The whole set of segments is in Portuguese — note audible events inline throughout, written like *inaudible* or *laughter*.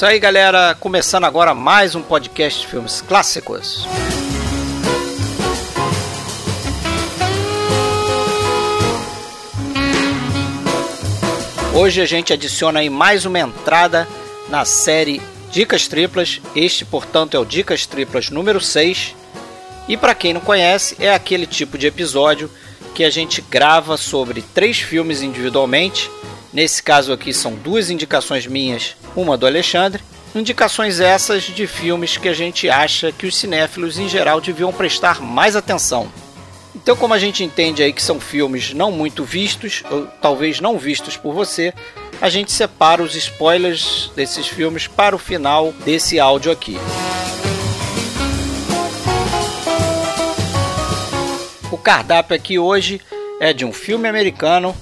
Isso aí, galera. Começando agora mais um podcast de filmes clássicos. Hoje a gente adiciona aí mais uma entrada na série Dicas Triplas. Este, portanto, é o Dicas Triplas número 6. E para quem não conhece, é aquele tipo de episódio que a gente grava sobre três filmes individualmente. Nesse caso aqui são duas indicações minhas, uma do Alexandre. Indicações essas de filmes que a gente acha que os cinéfilos em geral deviam prestar mais atenção. Então, como a gente entende aí que são filmes não muito vistos, ou talvez não vistos por você, a gente separa os spoilers desses filmes para o final desse áudio aqui. O cardápio aqui hoje é de um filme americano,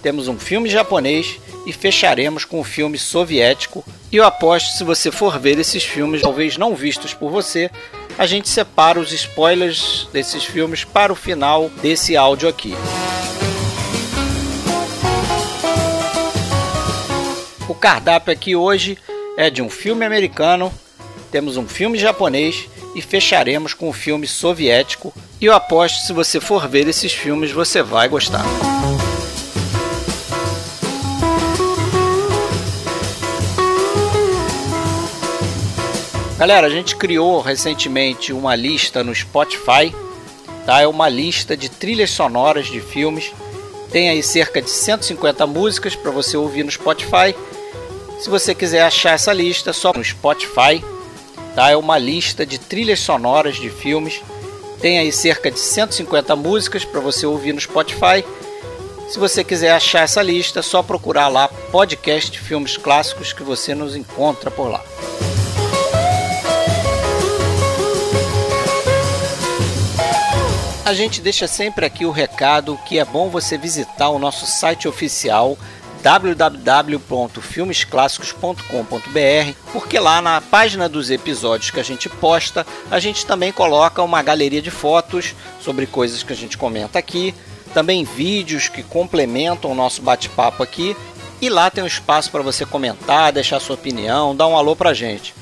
temos um filme japonês e fecharemos com um filme soviético. E eu aposto se você for ver esses filmes, talvez não vistos por você, a gente separa os spoilers desses filmes para o final desse áudio aqui. O cardápio aqui hoje é de um filme americano, temos um filme japonês e fecharemos com um filme soviético. E eu aposto se você for ver esses filmes, você vai gostar. Galera, a gente criou recentemente uma lista no Spotify, tá? É uma lista de trilhas sonoras de filmes. Tem aí cerca de 150 músicas para você ouvir no Spotify. Se você quiser achar essa lista, só no Spotify, tá? É uma lista de trilhas sonoras de filmes. Tem aí cerca de 150 músicas para você ouvir no Spotify. Se você quiser achar essa lista, só procurar lá podcast Filmes Clássicos que você nos encontra por lá. A gente deixa sempre aqui o recado que é bom você visitar o nosso site oficial www.filmesclassicos.com.br, porque lá na página dos episódios que a gente posta, a gente também coloca uma galeria de fotos sobre coisas que a gente comenta aqui, também vídeos que complementam o nosso bate-papo aqui, e lá tem um espaço para você comentar, deixar sua opinião, dar um alô pra gente.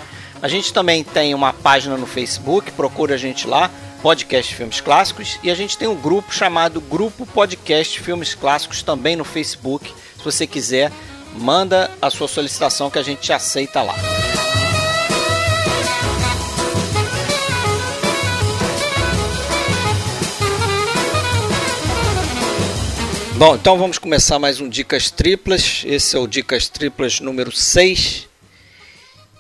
A gente também tem uma página no Facebook, procura a gente lá, Podcast Filmes Clássicos, e a gente tem um grupo chamado Grupo Podcast Filmes Clássicos também no Facebook. Se você quiser, manda a sua solicitação que a gente aceita lá. Bom, então vamos começar mais um Dicas Triplas. Esse é o Dicas Triplas número 6.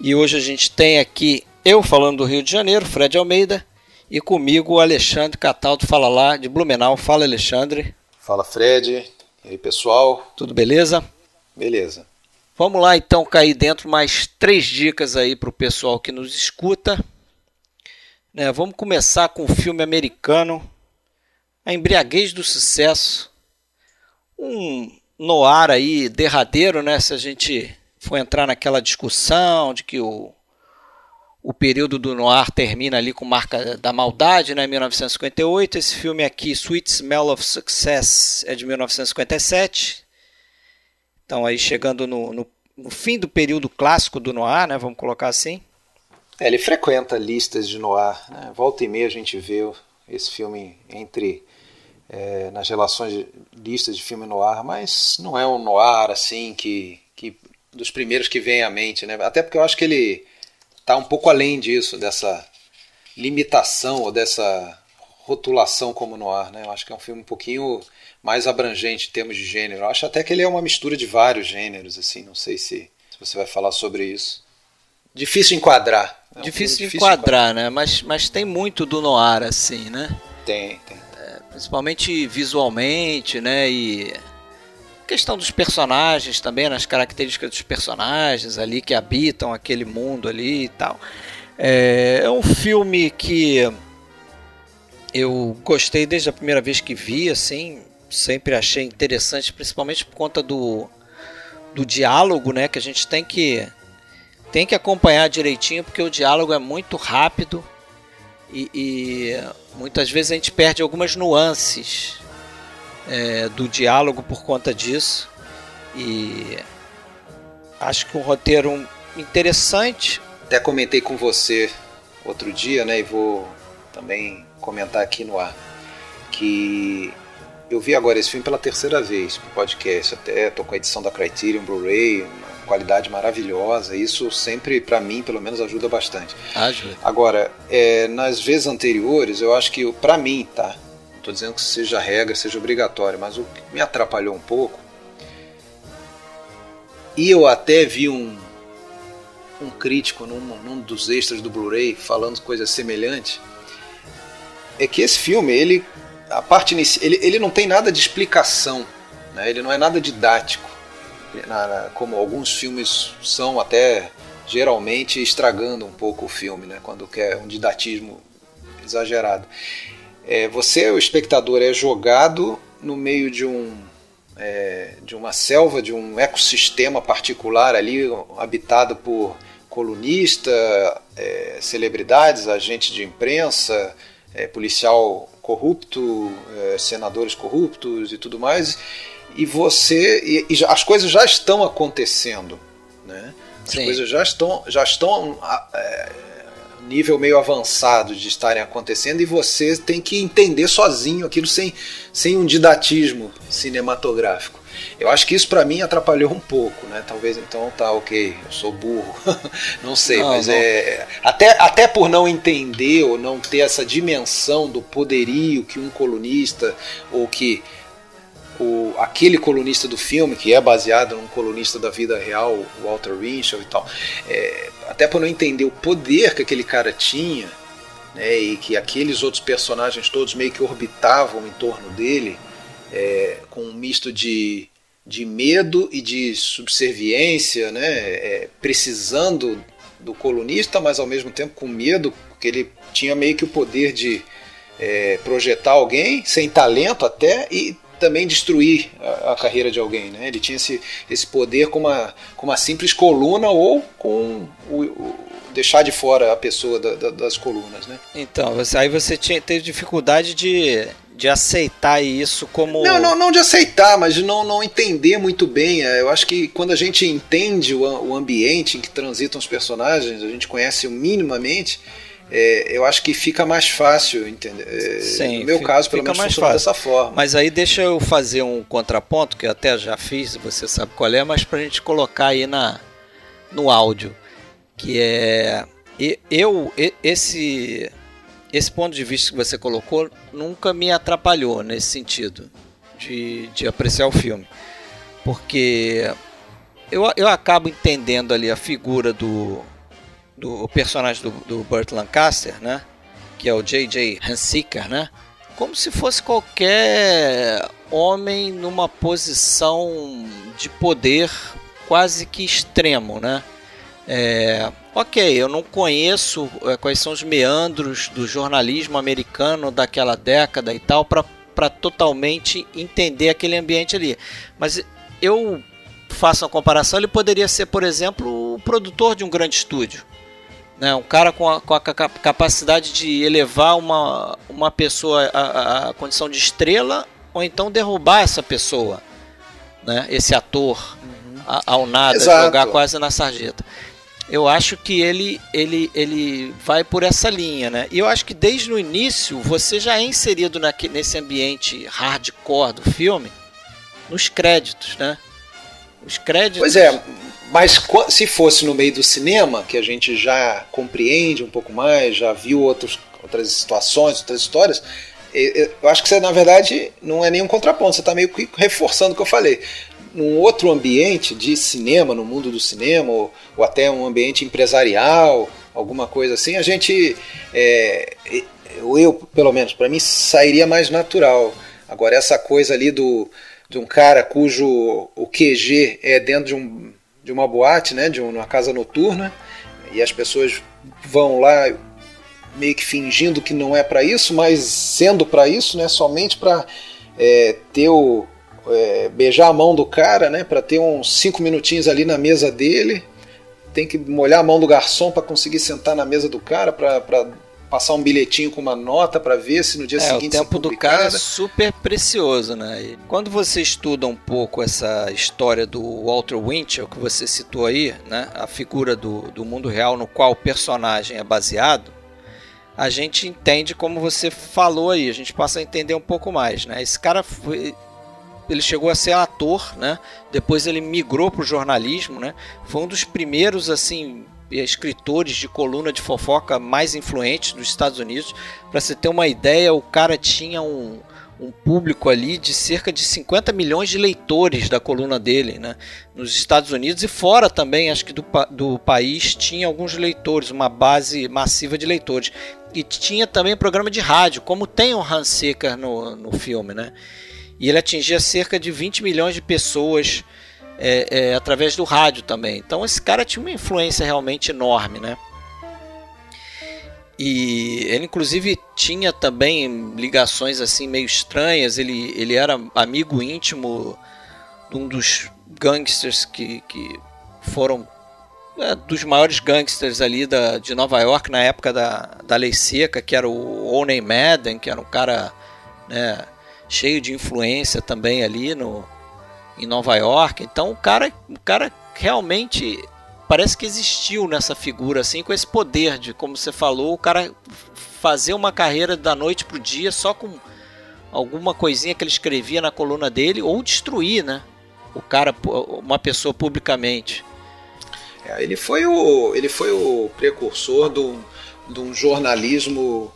E hoje a gente tem aqui eu falando do Rio de Janeiro, Fred Almeida, e comigo o Alexandre Cataldo fala lá de Blumenau. Fala, Alexandre. Fala, Fred. E aí, pessoal? Tudo beleza? Beleza. Vamos lá então cair dentro mais três dicas aí para o pessoal que nos escuta. Né, vamos começar com o filme americano A Embriaguez do Sucesso. Um noir aí derradeiro, né? Se a gente for entrar naquela discussão de que o o período do noir termina ali com Marca da Maldade, né, 1958. Esse filme aqui, Sweet Smell of Success, é de 1957. Então aí chegando no, no, no fim do período clássico do noir, né, vamos colocar assim. É, ele frequenta listas de noir. Né? Volta e meia a gente vê esse filme entre é, nas relações de listas de filme noir, mas não é um noir assim que, que dos primeiros que vem à mente, né? Até porque eu acho que ele está um pouco além disso, dessa limitação ou dessa rotulação como no ar. Né? Eu acho que é um filme um pouquinho mais abrangente em termos de gênero. Eu acho até que ele é uma mistura de vários gêneros. assim. Não sei se, se você vai falar sobre isso. Difícil enquadrar. É um difícil, difícil enquadrar, enquadrar, né? Mas, mas tem muito do noir, assim, né? Tem, tem. É, principalmente visualmente, né? E questão dos personagens também, nas características dos personagens ali que habitam aquele mundo ali e tal. É, é um filme que eu gostei desde a primeira vez que vi, assim, sempre achei interessante, principalmente por conta do, do diálogo, né, que a gente tem que tem que acompanhar direitinho porque o diálogo é muito rápido e, e muitas vezes a gente perde algumas nuances é, do diálogo por conta disso. E acho que um roteiro interessante. Até comentei com você outro dia, né? E vou também comentar aqui no ar. Que eu vi agora esse filme pela terceira vez pro podcast. Até tô com a edição da Criterion Blu-ray, uma qualidade maravilhosa. Isso sempre, para mim, pelo menos, ajuda bastante. Ajuda. Agora, é, nas vezes anteriores, eu acho que, para mim, tá? Tô dizendo que seja regra, seja obrigatório, mas o que me atrapalhou um pouco. E eu até vi um, um crítico num, num dos extras do Blu-ray falando coisa semelhante. É que esse filme, ele a parte inici... ele, ele não tem nada de explicação, né? ele não é nada didático, como alguns filmes são até geralmente estragando um pouco o filme, né? quando quer um didatismo exagerado. É, você, o espectador, é jogado no meio de um é, de uma selva, de um ecossistema particular ali, habitado por colunista, é, celebridades, agentes de imprensa, é, policial corrupto, é, senadores corruptos e tudo mais, e você e, e as coisas já estão acontecendo, né? As Sim. coisas já estão já estão é, nível meio avançado de estarem acontecendo e você tem que entender sozinho aquilo sem, sem um didatismo cinematográfico. Eu acho que isso para mim atrapalhou um pouco, né? Talvez então tá ok, eu sou burro, *laughs* não sei, não, mas não. é até, até por não entender ou não ter essa dimensão do poderio que um colunista ou que o, aquele colunista do filme, que é baseado num colunista da vida real, Walter Winchell e tal, é, até por não entender o poder que aquele cara tinha, né, e que aqueles outros personagens todos meio que orbitavam em torno dele, é, com um misto de, de medo e de subserviência, né, é, precisando do colunista, mas ao mesmo tempo com medo, porque ele tinha meio que o poder de é, projetar alguém, sem talento até, e também destruir a, a, carreira de alguém. Né? Ele tinha esse, esse poder com uma, com uma simples coluna ou com o, o deixar de fora a pessoa da, da, das colunas. Né? Então, você, aí você tinha, teve dificuldade de, de aceitar isso como. Não, não, não de aceitar, mas de não, não entender muito bem. É, eu acho que quando a gente entende o, o ambiente em que transitam os personagens, a gente conhece minimamente é, eu acho que fica mais fácil, entender. É, Sim, no meu fica, caso, pelo menos mais fácil. dessa forma. Mas aí deixa eu fazer um contraponto, que eu até já fiz, você sabe qual é, mas para a gente colocar aí na, no áudio, que é eu esse esse ponto de vista que você colocou nunca me atrapalhou nesse sentido de, de apreciar o filme, porque eu, eu acabo entendendo ali a figura do do personagem do, do Burt Lancaster, né? Que é o J.J. Hansiker, né? Como se fosse qualquer homem numa posição de poder quase que extremo, né? É, ok, eu não conheço é, quais são os meandros do jornalismo americano daquela década e tal para totalmente entender aquele ambiente ali. Mas eu faço uma comparação, ele poderia ser, por exemplo, o produtor de um grande estúdio. Né? Um cara com a, com a capacidade de elevar uma, uma pessoa à, à condição de estrela ou então derrubar essa pessoa, né? esse ator, uhum. ao nada, Exato. jogar quase na sarjeta. Eu acho que ele, ele, ele vai por essa linha, né? E eu acho que desde o início você já é inserido naque, nesse ambiente hardcore do filme, nos créditos, né? Os créditos. Pois é, mas se fosse no meio do cinema, que a gente já compreende um pouco mais, já viu outros, outras situações, outras histórias, eu acho que você, na verdade, não é nenhum contraponto, você está meio que reforçando o que eu falei. Num outro ambiente de cinema, no mundo do cinema, ou, ou até um ambiente empresarial, alguma coisa assim, a gente, é, eu pelo menos, para mim, sairia mais natural. Agora, essa coisa ali do, de um cara cujo o QG é dentro de um de uma boate, né, de uma casa noturna, e as pessoas vão lá meio que fingindo que não é para isso, mas sendo para isso, né, somente para é, ter o é, beijar a mão do cara, né, para ter uns cinco minutinhos ali na mesa dele, tem que molhar a mão do garçom para conseguir sentar na mesa do cara para passar um bilhetinho com uma nota para ver se no dia é, seguinte o tempo do cara é super precioso, né? E quando você estuda um pouco essa história do Walter Winchell que você citou aí, né? A figura do, do mundo real no qual o personagem é baseado, a gente entende como você falou aí, a gente passa a entender um pouco mais, né? Esse cara foi, ele chegou a ser ator, né? Depois ele migrou para o jornalismo, né? Foi um dos primeiros assim escritores de coluna de fofoca mais influentes dos Estados Unidos. Para você ter uma ideia, o cara tinha um, um público ali de cerca de 50 milhões de leitores da coluna dele, né? Nos Estados Unidos e fora também, acho que do, do país tinha alguns leitores, uma base massiva de leitores. E tinha também programa de rádio, como tem o Hans Secker no, no filme, né? E ele atingia cerca de 20 milhões de pessoas é, é, através do rádio também. Então esse cara tinha uma influência realmente enorme, né? E ele inclusive tinha também ligações assim meio estranhas. Ele, ele era amigo íntimo de um dos gangsters que, que foram é, dos maiores gangsters ali da, de Nova York na época da, da lei seca, que era o Oney Madden, que era um cara né, cheio de influência também ali no, em Nova York. Então o cara, o cara realmente parece que existiu nessa figura assim com esse poder de, como você falou, o cara fazer uma carreira da noite pro dia só com alguma coisinha que ele escrevia na coluna dele ou destruir, né? O cara, uma pessoa publicamente. É, ele foi o ele foi o precursor do, de um jornalismo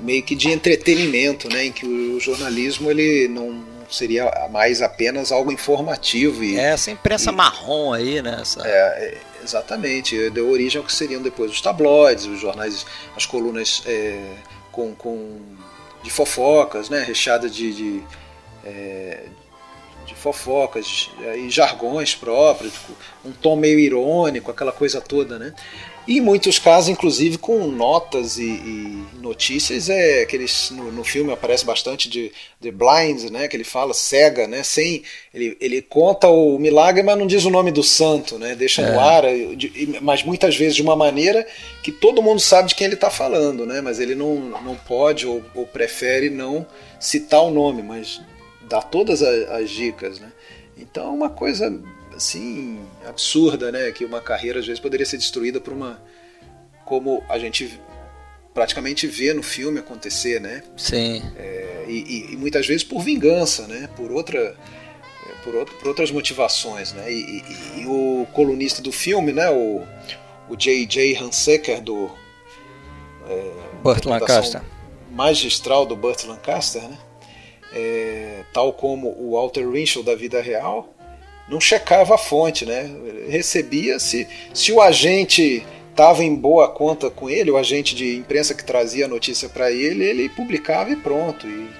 meio que de entretenimento, né? Em que o jornalismo ele não seria mais apenas algo informativo. E, é, essa imprensa e, marrom aí, né? Essa... É, exatamente. Deu origem ao que seriam depois os tabloides, os jornais, as colunas é, com, com, de fofocas, né? Recheadas de, de, é, de fofocas e jargões próprios, um tom meio irônico, aquela coisa toda, né? E em muitos casos, inclusive, com notas e, e notícias, é que eles, no, no, filme aparece bastante de The Blind, né, que ele fala cega, né, sem ele, ele conta o milagre, mas não diz o nome do santo, né, deixa é. no ar, de, mas muitas vezes de uma maneira que todo mundo sabe de quem ele está falando, né, mas ele não, não pode ou, ou, prefere não citar o nome, mas dá todas as, as dicas, né. Então é uma coisa assim absurda, né? Que uma carreira às vezes poderia ser destruída por uma como a gente praticamente vê no filme acontecer, né? Sim. É, e, e, muitas vezes por vingança, né? Por outra é, por, outro, por outras motivações, né? E, e, e, o colunista do filme, né? O, o J.J. Hansecker do é, Burt Lancaster magistral do Burt Lancaster, né? É, tal como o Walter Winchell da vida real, não checava a fonte, né? Recebia se se o agente estava em boa conta com ele, o agente de imprensa que trazia a notícia para ele, ele publicava e pronto. E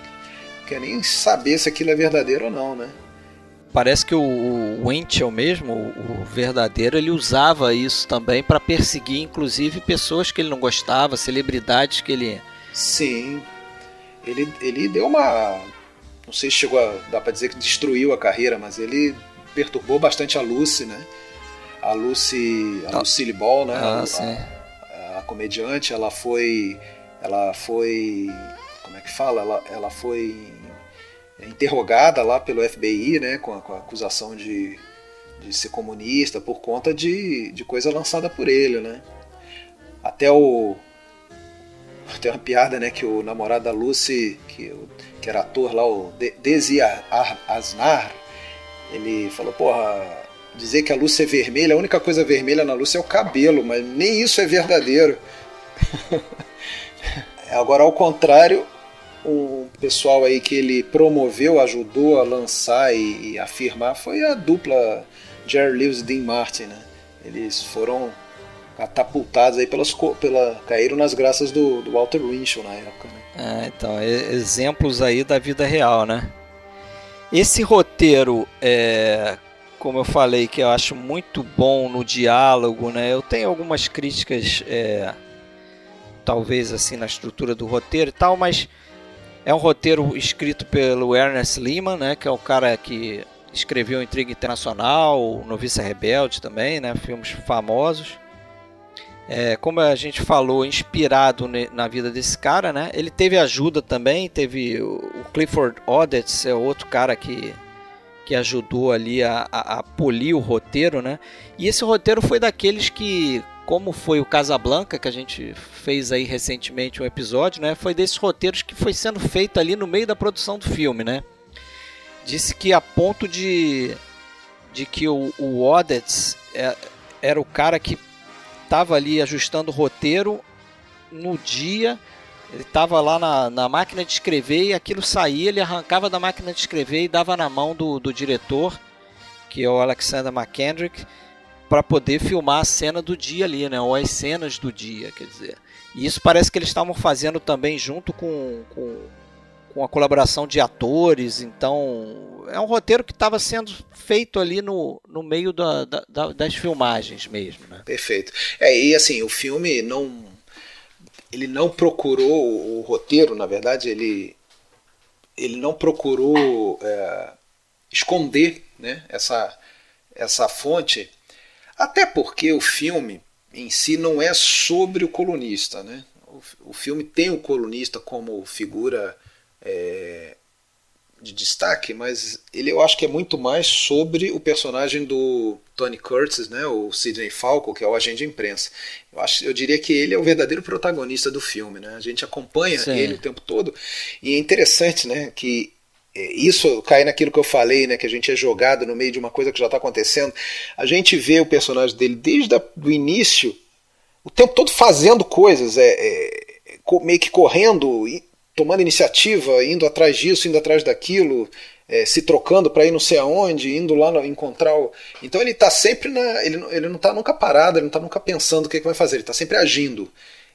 não quer nem saber se aquilo é verdadeiro ou não, né? Parece que o Winchell mesmo, o verdadeiro, ele usava isso também para perseguir, inclusive, pessoas que ele não gostava, celebridades que ele. Sim. Ele, ele deu uma. Não sei se chegou a. dá para dizer que destruiu a carreira, mas ele perturbou bastante a Lucy, né? A Lucy, a ah. Lucille Ball, né? Ah, a, sim. A, a, comediante, ela foi, ela foi, como é que fala? Ela, ela foi interrogada lá pelo FBI, né? Com a, com a acusação de, de ser comunista por conta de, de coisa lançada por ele, né? Até o tem uma piada, né, que o namorado da Lucy, que, que era ator lá, o Desi Asnar, ele falou, porra, dizer que a luz é vermelha, a única coisa vermelha na luz é o cabelo, mas nem isso é verdadeiro. *laughs* Agora, ao contrário, o pessoal aí que ele promoveu, ajudou a lançar e, e afirmar foi a dupla Jerry Lewis e Dean Martin, né? Eles foram catapultados aí pelas pela caíram nas graças do, do Walter Winchell na época. Né? É, então exemplos aí da vida real, né? Esse roteiro, é, como eu falei, que eu acho muito bom no diálogo, né? Eu tenho algumas críticas, é, talvez assim, na estrutura do roteiro e tal, mas é um roteiro escrito pelo Ernest Lehman, né? Que é o cara que escreveu Intriga Internacional, Noviça Rebelde também, né? Filmes famosos. É, como a gente falou, inspirado na vida desse cara, né? Ele teve ajuda também, teve o Clifford Odets, é outro cara que, que ajudou ali a, a, a, polir o roteiro, né? E esse roteiro foi daqueles que, como foi o Casablanca, que a gente fez aí recentemente um episódio, né? Foi desses roteiros que foi sendo feito ali no meio da produção do filme, né? Disse que a ponto de, de que o, o Odets é, era o cara que estava ali ajustando o roteiro no dia. Ele estava lá na, na, máquina de escrever e aquilo saía, ele arrancava da máquina de escrever e dava na mão do, do diretor, que é o Alexander McKendrick, para poder filmar a cena do dia ali, né? Ou as cenas do dia, quer dizer. E isso parece que eles estavam fazendo também junto com, com com a colaboração de atores, então é um roteiro que estava sendo feito ali no, no meio da, da, das filmagens mesmo. Né? Perfeito. É, e assim, o filme não. Ele não procurou o roteiro, na verdade, ele, ele não procurou é, esconder né, essa, essa fonte, até porque o filme em si não é sobre o colunista. Né? O, o filme tem o colunista como figura é, de destaque, mas ele eu acho que é muito mais sobre o personagem do Tony Curtis, né, o Sidney Falco, que é o agente de imprensa. Eu, acho, eu diria que ele é o verdadeiro protagonista do filme. Né? A gente acompanha Sim. ele o tempo todo. E é interessante né, que é, isso cai naquilo que eu falei, né, que a gente é jogado no meio de uma coisa que já está acontecendo. A gente vê o personagem dele desde o início, o tempo todo fazendo coisas, é, é meio que correndo, tomando iniciativa, indo atrás disso, indo atrás daquilo, é, se trocando para ir não sei aonde, indo lá no, encontrar o. Então ele está sempre na. Ele, ele não está nunca parado, ele não está nunca pensando o que, é que vai fazer, ele está sempre agindo.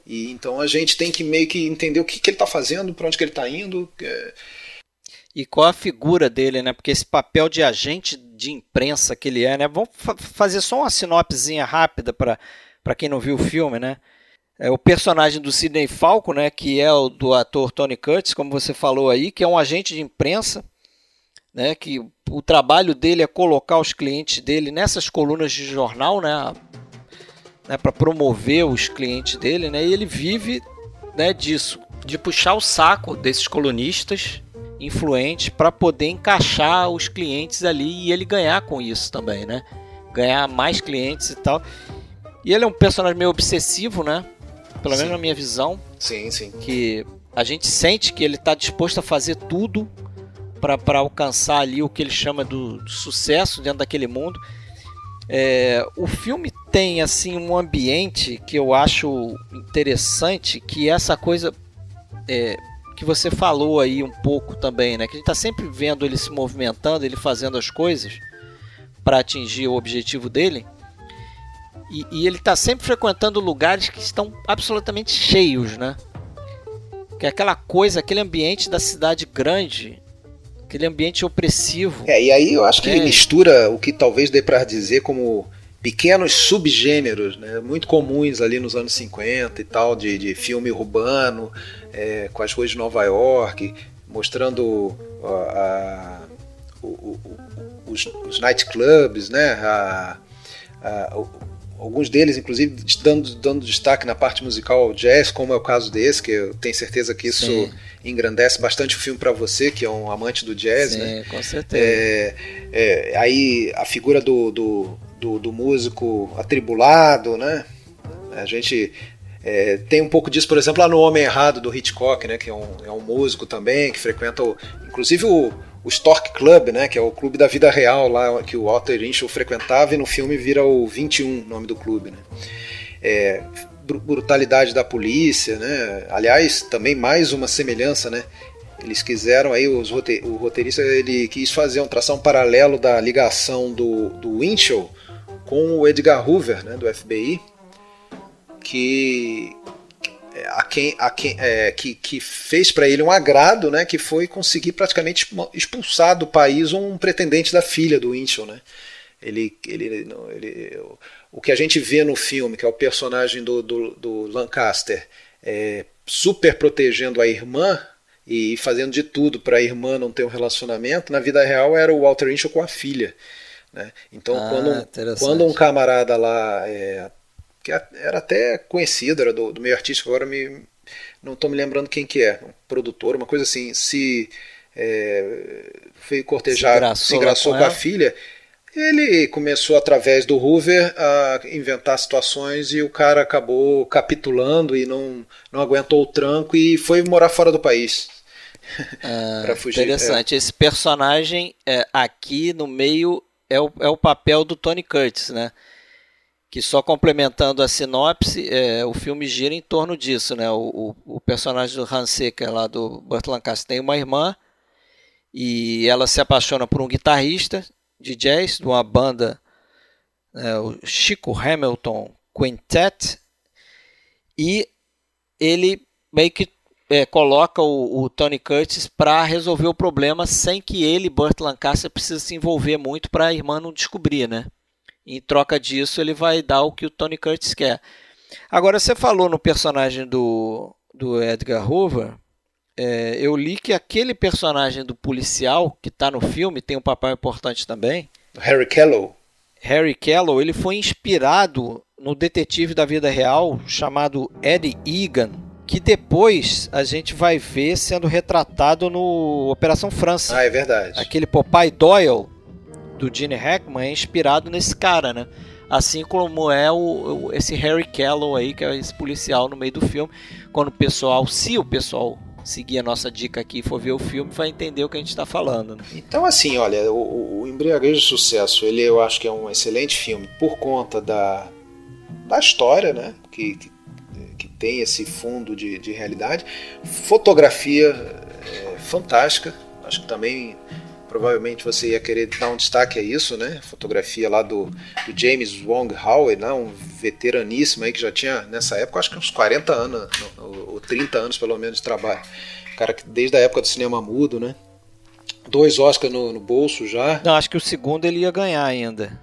E então a gente tem que meio que entender o que, que ele está fazendo, para onde que ele está indo. É... E qual a figura dele, né? Porque esse papel de agente de imprensa que ele é, né? Vamos fa fazer só uma sinopsezinha rápida para quem não viu o filme, né? É, o personagem do Sidney Falco, né, que é o do ator Tony Curtis, como você falou aí, que é um agente de imprensa, né, que o trabalho dele é colocar os clientes dele nessas colunas de jornal, né, né para promover os clientes dele, né, e ele vive né, disso, de puxar o saco desses colunistas influentes para poder encaixar os clientes ali e ele ganhar com isso também, né, ganhar mais clientes e tal. E ele é um personagem meio obsessivo, né? Pelo sim. menos na minha visão. Sim, sim. Que a gente sente que ele está disposto a fazer tudo para alcançar ali o que ele chama do, do sucesso dentro daquele mundo. É, o filme tem assim um ambiente que eu acho interessante, que é essa coisa é, que você falou aí um pouco também, né? Que a gente está sempre vendo ele se movimentando, ele fazendo as coisas para atingir o objetivo dele. E, e ele está sempre frequentando lugares que estão absolutamente cheios, né? Que é aquela coisa, aquele ambiente da cidade grande, aquele ambiente opressivo. É, e aí eu acho que é. ele mistura o que talvez dê para dizer como pequenos subgêneros, né, muito comuns ali nos anos 50 e tal, de, de filme urbano, é, com as ruas de Nova York, mostrando a, a, o, o, os, os nightclubs, né, a, a, alguns deles, inclusive, dando, dando destaque na parte musical ao jazz, como é o caso desse, que eu tenho certeza que isso Sim. engrandece bastante o filme para você, que é um amante do jazz, Sim, né? com certeza. É, é, aí a figura do, do, do, do, músico atribulado, né? A gente é, tem um pouco disso, por exemplo, lá no Homem Errado, do Hitchcock, né? Que é um, é um músico também, que frequenta, o, inclusive, o o Stork Club, né, que é o clube da vida real lá que o Walter Inchel frequentava e no filme vira o 21, nome do clube, né? É, brutalidade da polícia, né? Aliás, também mais uma semelhança, né? Eles quiseram aí os rote o roteirista ele quis fazer um tração paralelo da ligação do do com o Edgar Hoover, né, do FBI, que a quem, a quem é, que, que fez para ele um agrado, né, que foi conseguir praticamente expulsar do país um pretendente da filha do Winchell, né? Ele, ele, ele, o que a gente vê no filme, que é o personagem do, do, do Lancaster, é, super protegendo a irmã e fazendo de tudo para a irmã não ter um relacionamento, na vida real era o Walter Winchell com a filha. Né? Então, ah, quando, quando um camarada lá é, que era até conhecido, era do, do meio artístico, agora me, não estou me lembrando quem que é, um produtor, uma coisa assim, se é, foi cortejar, se engraçou, se engraçou com, com a filha, ele começou através do Hoover a inventar situações e o cara acabou capitulando e não, não aguentou o tranco e foi morar fora do país. *laughs* Ah, *laughs* fugir. Interessante. É. Esse personagem é, aqui no meio é o, é o papel do Tony Curtis, né? Que só complementando a sinopse, é, o filme gira em torno disso, né? O, o, o personagem do Hans Secker lá do Burt Lancaster tem uma irmã e ela se apaixona por um guitarrista de jazz de uma banda, é, o Chico Hamilton Quintet, e ele meio que é, coloca o, o, Tony Curtis para resolver o problema sem que ele, Burt Lancaster, precise se envolver muito para a irmã não descobrir, né? Em troca disso, ele vai dar o que o Tony Curtis quer. Agora, você falou no personagem do, do Edgar Hoover, é, eu li que aquele personagem do policial que está no filme tem um papel importante também. Harry Kellow. Harry Kellow, ele foi inspirado no detetive da vida real chamado Eddie Egan, que depois a gente vai ver sendo retratado no Operação França. Ah, é verdade. Aquele Popeye Doyle do Gene Hackman é inspirado nesse cara, né? Assim como é o, esse Harry Kellow aí, que é esse policial no meio do filme, quando o pessoal, se o pessoal seguir a nossa dica aqui e for ver o filme, vai entender o que a gente está falando. Né? Então, assim, olha, o, o Embriaguez de Sucesso, ele eu acho que é um excelente filme por conta da, da história, né? Que, que tem esse fundo de, de realidade. Fotografia é, fantástica, acho que também provavelmente você ia querer dar um destaque a isso, né? Fotografia lá do, do James Wong Howe, né? um veteraníssimo aí que já tinha nessa época, acho que uns 40 anos, ou 30 anos pelo menos de trabalho. Cara que desde a época do cinema mudo, né? Dois Oscars no, no bolso já. Não, acho que o segundo ele ia ganhar ainda.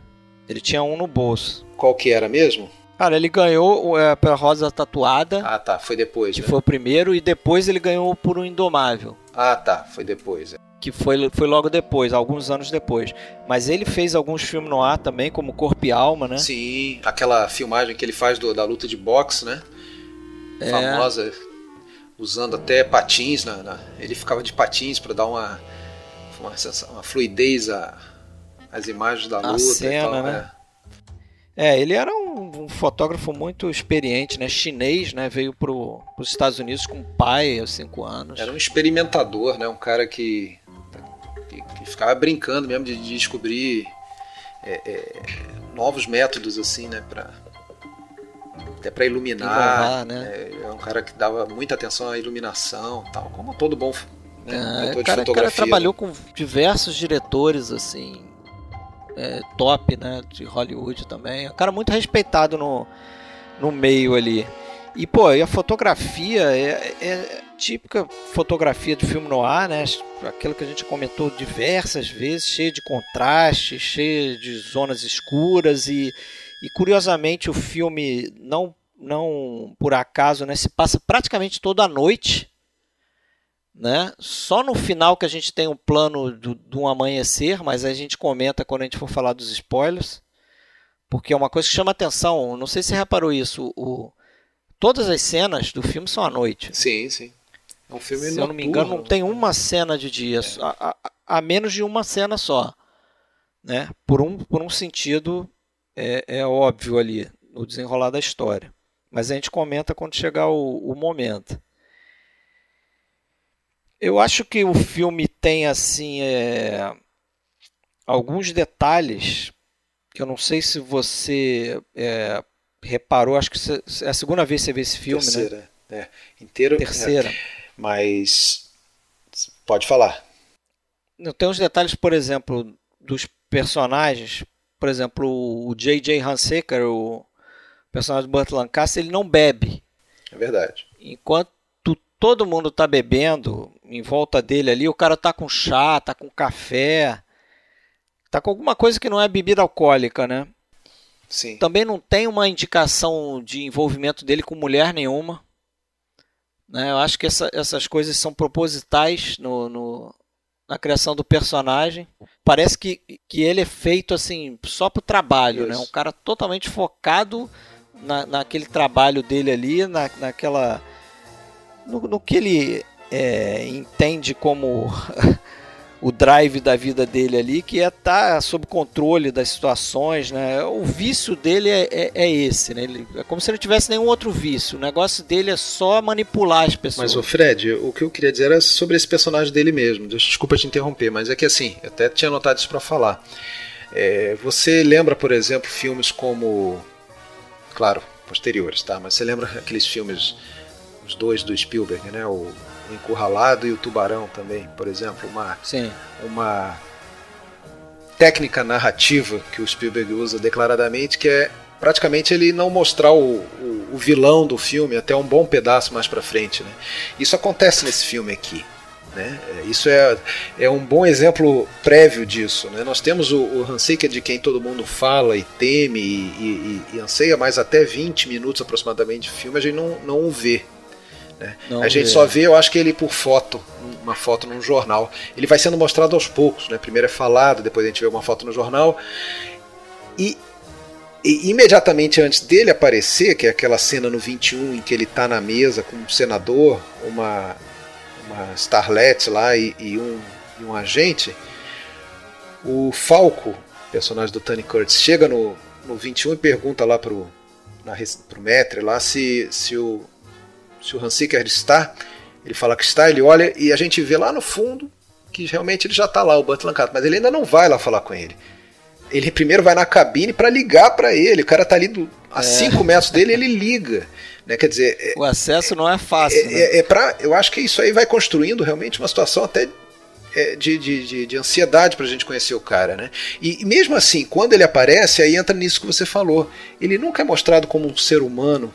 Ele tinha um no bolso. Qual que era mesmo? Cara, ele ganhou é, pela Rosa Tatuada. Ah, tá. Foi depois. Que né? foi o primeiro. E depois ele ganhou por um Indomável. Ah, tá. Foi depois. É. Que foi, foi logo depois, alguns anos depois. Mas ele fez alguns filmes no ar também, como Corpo e Alma, né? Sim, aquela filmagem que ele faz do, da luta de boxe, né? É. Famosa, usando até patins. Na, na ele ficava de patins para dar uma, uma, uma fluidez às imagens da luta. A cena, e tal, né? É. É, ele era um, fotógrafo muito experiente, né? Chinês, né? Veio para os Estados Unidos com o pai aos cinco anos. Era um experimentador, né? Um cara que, que, que ficava brincando mesmo de, de descobrir é, é, novos métodos, assim, né? Pra, até para iluminar. né? É, é, um cara que dava muita atenção à iluminação tal, como todo bom né, é, o cara, cara trabalhou né? com diversos diretores, assim, é, top né, de Hollywood também. Um cara muito respeitado no, no meio ali. E, pô, e a fotografia é, é típica fotografia de filme no ar, né? Aquilo que a gente comentou diversas vezes, cheio de contraste, cheio de zonas escuras e, e curiosamente o filme não não por acaso, né, se passa praticamente toda a noite né? Só no final que a gente tem um plano do, do um amanhecer, mas a gente comenta quando a gente for falar dos spoilers, porque é uma coisa que chama atenção. Não sei se você reparou isso. O, todas as cenas do filme são à noite. Sim, sim. É um filme Se noturno. eu não me engano, não tem uma cena de dia, é. a, a, a, menos de uma cena só. Né? Por, um, por um sentido é, é óbvio ali, no desenrolar da história. Mas a gente comenta quando chegar o, o momento. Eu acho que o filme tem assim é, alguns detalhes que eu não sei se você é, reparou. Acho que é a segunda vez que você vê esse filme, né? Terceira, né? É, inteiro. Terceira. É, mas pode falar. Tem uns detalhes, por exemplo, dos personagens. Por exemplo, o J.J. Hansecker, o personagem do Burt Lancaster, ele não bebe. É verdade. Enquanto todo mundo tá bebendo em volta dele ali, o cara tá com chá, tá com café, tá com alguma coisa que não é bebida alcoólica, né? Sim. Também não tem uma indicação de envolvimento dele com mulher nenhuma. Né? Eu acho que essa, essas coisas são propositais no, no, na criação do personagem. Parece que, que ele é feito assim só pro trabalho, né? Um cara totalmente focado na, naquele trabalho dele ali, na, naquela. No, no que ele é, entende como *laughs* o drive da vida dele ali, que é estar tá sob controle das situações, né? O vício dele é, é, é esse, né? Ele, é como se ele não tivesse nenhum outro vício. O negócio dele é só manipular as pessoas. Mas, o Fred, o que eu queria dizer era sobre esse personagem dele mesmo. Desculpa te interromper, mas é que assim, eu até tinha anotado isso para falar. É, você lembra, por exemplo, filmes como. Claro, posteriores, tá? Mas você lembra aqueles filmes, os dois do Spielberg, né? O o Encurralado e o Tubarão também, por exemplo, uma, Sim. uma técnica narrativa que o Spielberg usa declaradamente, que é praticamente ele não mostrar o, o, o vilão do filme até um bom pedaço mais para frente. Né? Isso acontece nesse filme aqui. Né? Isso é, é um bom exemplo prévio disso. Né? Nós temos o, o Hans Sicker de quem todo mundo fala e teme e, e, e anseia, mas até 20 minutos aproximadamente de filme a gente não, não o vê. Né? a gente só vê, eu acho que ele por foto, uma foto num jornal. Ele vai sendo mostrado aos poucos, né? Primeiro é falado, depois a gente vê uma foto no jornal. E, e imediatamente antes dele aparecer, que é aquela cena no 21 em que ele está na mesa com um senador, uma, uma starlet lá e, e, um, e um agente, o Falco, personagem do Tony Curtis, chega no, no 21 e pergunta lá pro, na, pro Metre lá se, se o se o Hansiker está, ele fala que está, ele olha e a gente vê lá no fundo que realmente ele já está lá, o Burt Lancaster, mas ele ainda não vai lá falar com ele. Ele primeiro vai na cabine para ligar para ele, o cara está ali do, a 5 é. metros dele, ele liga. Né? Quer dizer, é, o acesso não é fácil. É, né? é, é pra, eu acho que isso aí vai construindo realmente uma situação até é, de, de, de, de, ansiedade para a gente conhecer o cara, né? E, e, mesmo assim, quando ele aparece, aí entra nisso que você falou. Ele nunca é mostrado como um ser humano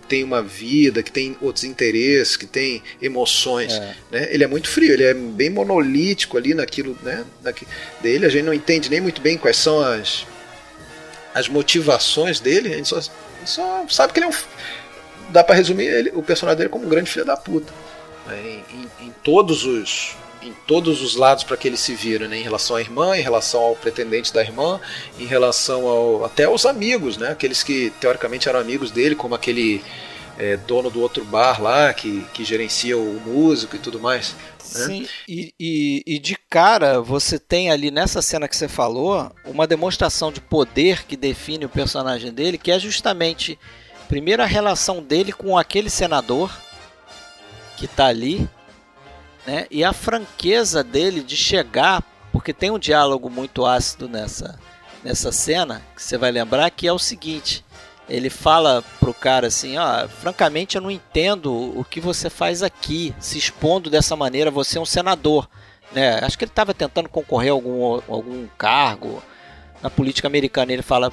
tem uma vida, que tem outros interesses, que tem emoções. É. Né? Ele é muito frio, ele é bem monolítico ali naquilo né? Naqui, dele. A gente não entende nem muito bem quais são as, as motivações dele. A gente só, só sabe que ele é um. Dá para resumir ele, o personagem dele como um grande filho da puta. Né? Em, em, em todos os em todos os lados para que ele se vira, né? em relação à irmã, em relação ao pretendente da irmã, em relação ao, até aos amigos, né? aqueles que teoricamente eram amigos dele, como aquele é, dono do outro bar lá, que, que gerencia o músico e tudo mais. Né? Sim, e, e, e, de cara você tem ali nessa cena que você falou uma demonstração de poder que define o personagem dele, que é justamente primeiro a relação dele com aquele senador que está ali, né? E a franqueza dele de chegar, porque tem um diálogo muito ácido nessa nessa cena, que você vai lembrar que é o seguinte, ele fala pro cara assim, ó, francamente eu não entendo o que você faz aqui, se expondo dessa maneira, você é um senador, né? Acho que ele estava tentando concorrer a algum, algum cargo na política americana, ele fala,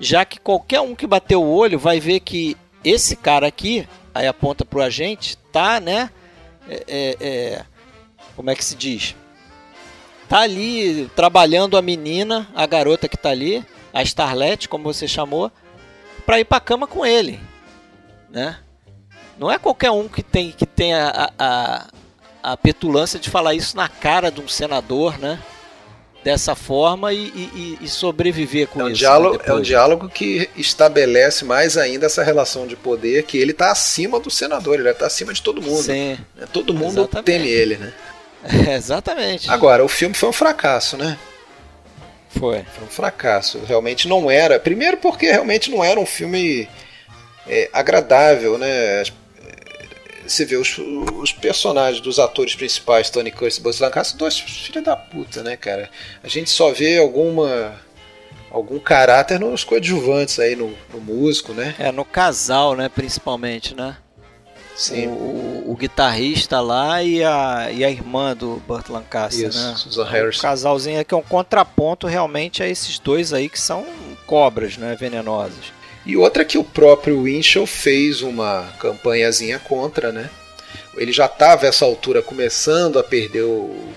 já que qualquer um que bater o olho vai ver que esse cara aqui, aí aponta pro agente, tá, né, é, é, é, como é que se diz? Tá ali trabalhando a menina, a garota que tá ali, a Starlet, como você chamou, para ir para cama com ele, né? Não é qualquer um que tem que tem a, a, a petulância de falar isso na cara de um senador, né? Dessa forma e, e, e, sobreviver com é um isso. Diálogo, né, é um diálogo que estabelece mais ainda essa relação de poder que ele está acima do senador, ele está acima de todo mundo. Sim, né? Todo mundo exatamente. teme ele, né? É, *laughs* exatamente. Agora, o filme foi um fracasso, né? Foi. Foi um fracasso. Realmente não era. Primeiro porque realmente não era um filme é, agradável, né? Você vê os, os, personagens dos atores principais, Tony Curtis e Buzz Lancaster, dois filhos da puta, né, cara? A gente só vê alguma algum caráter nos coadjuvantes aí no, no músico, né? É, no casal, né, principalmente, né? Sim. O, o, o, guitarrista lá e a, e a irmã do Burt Lancaster, Isso, né? Susan Harrison. O casalzinho aqui é um contraponto realmente a esses dois aí que são cobras, né, venenosas. E outra que o próprio Winchell fez uma campanhazinha contra, né? Ele já estava essa altura começando a perder o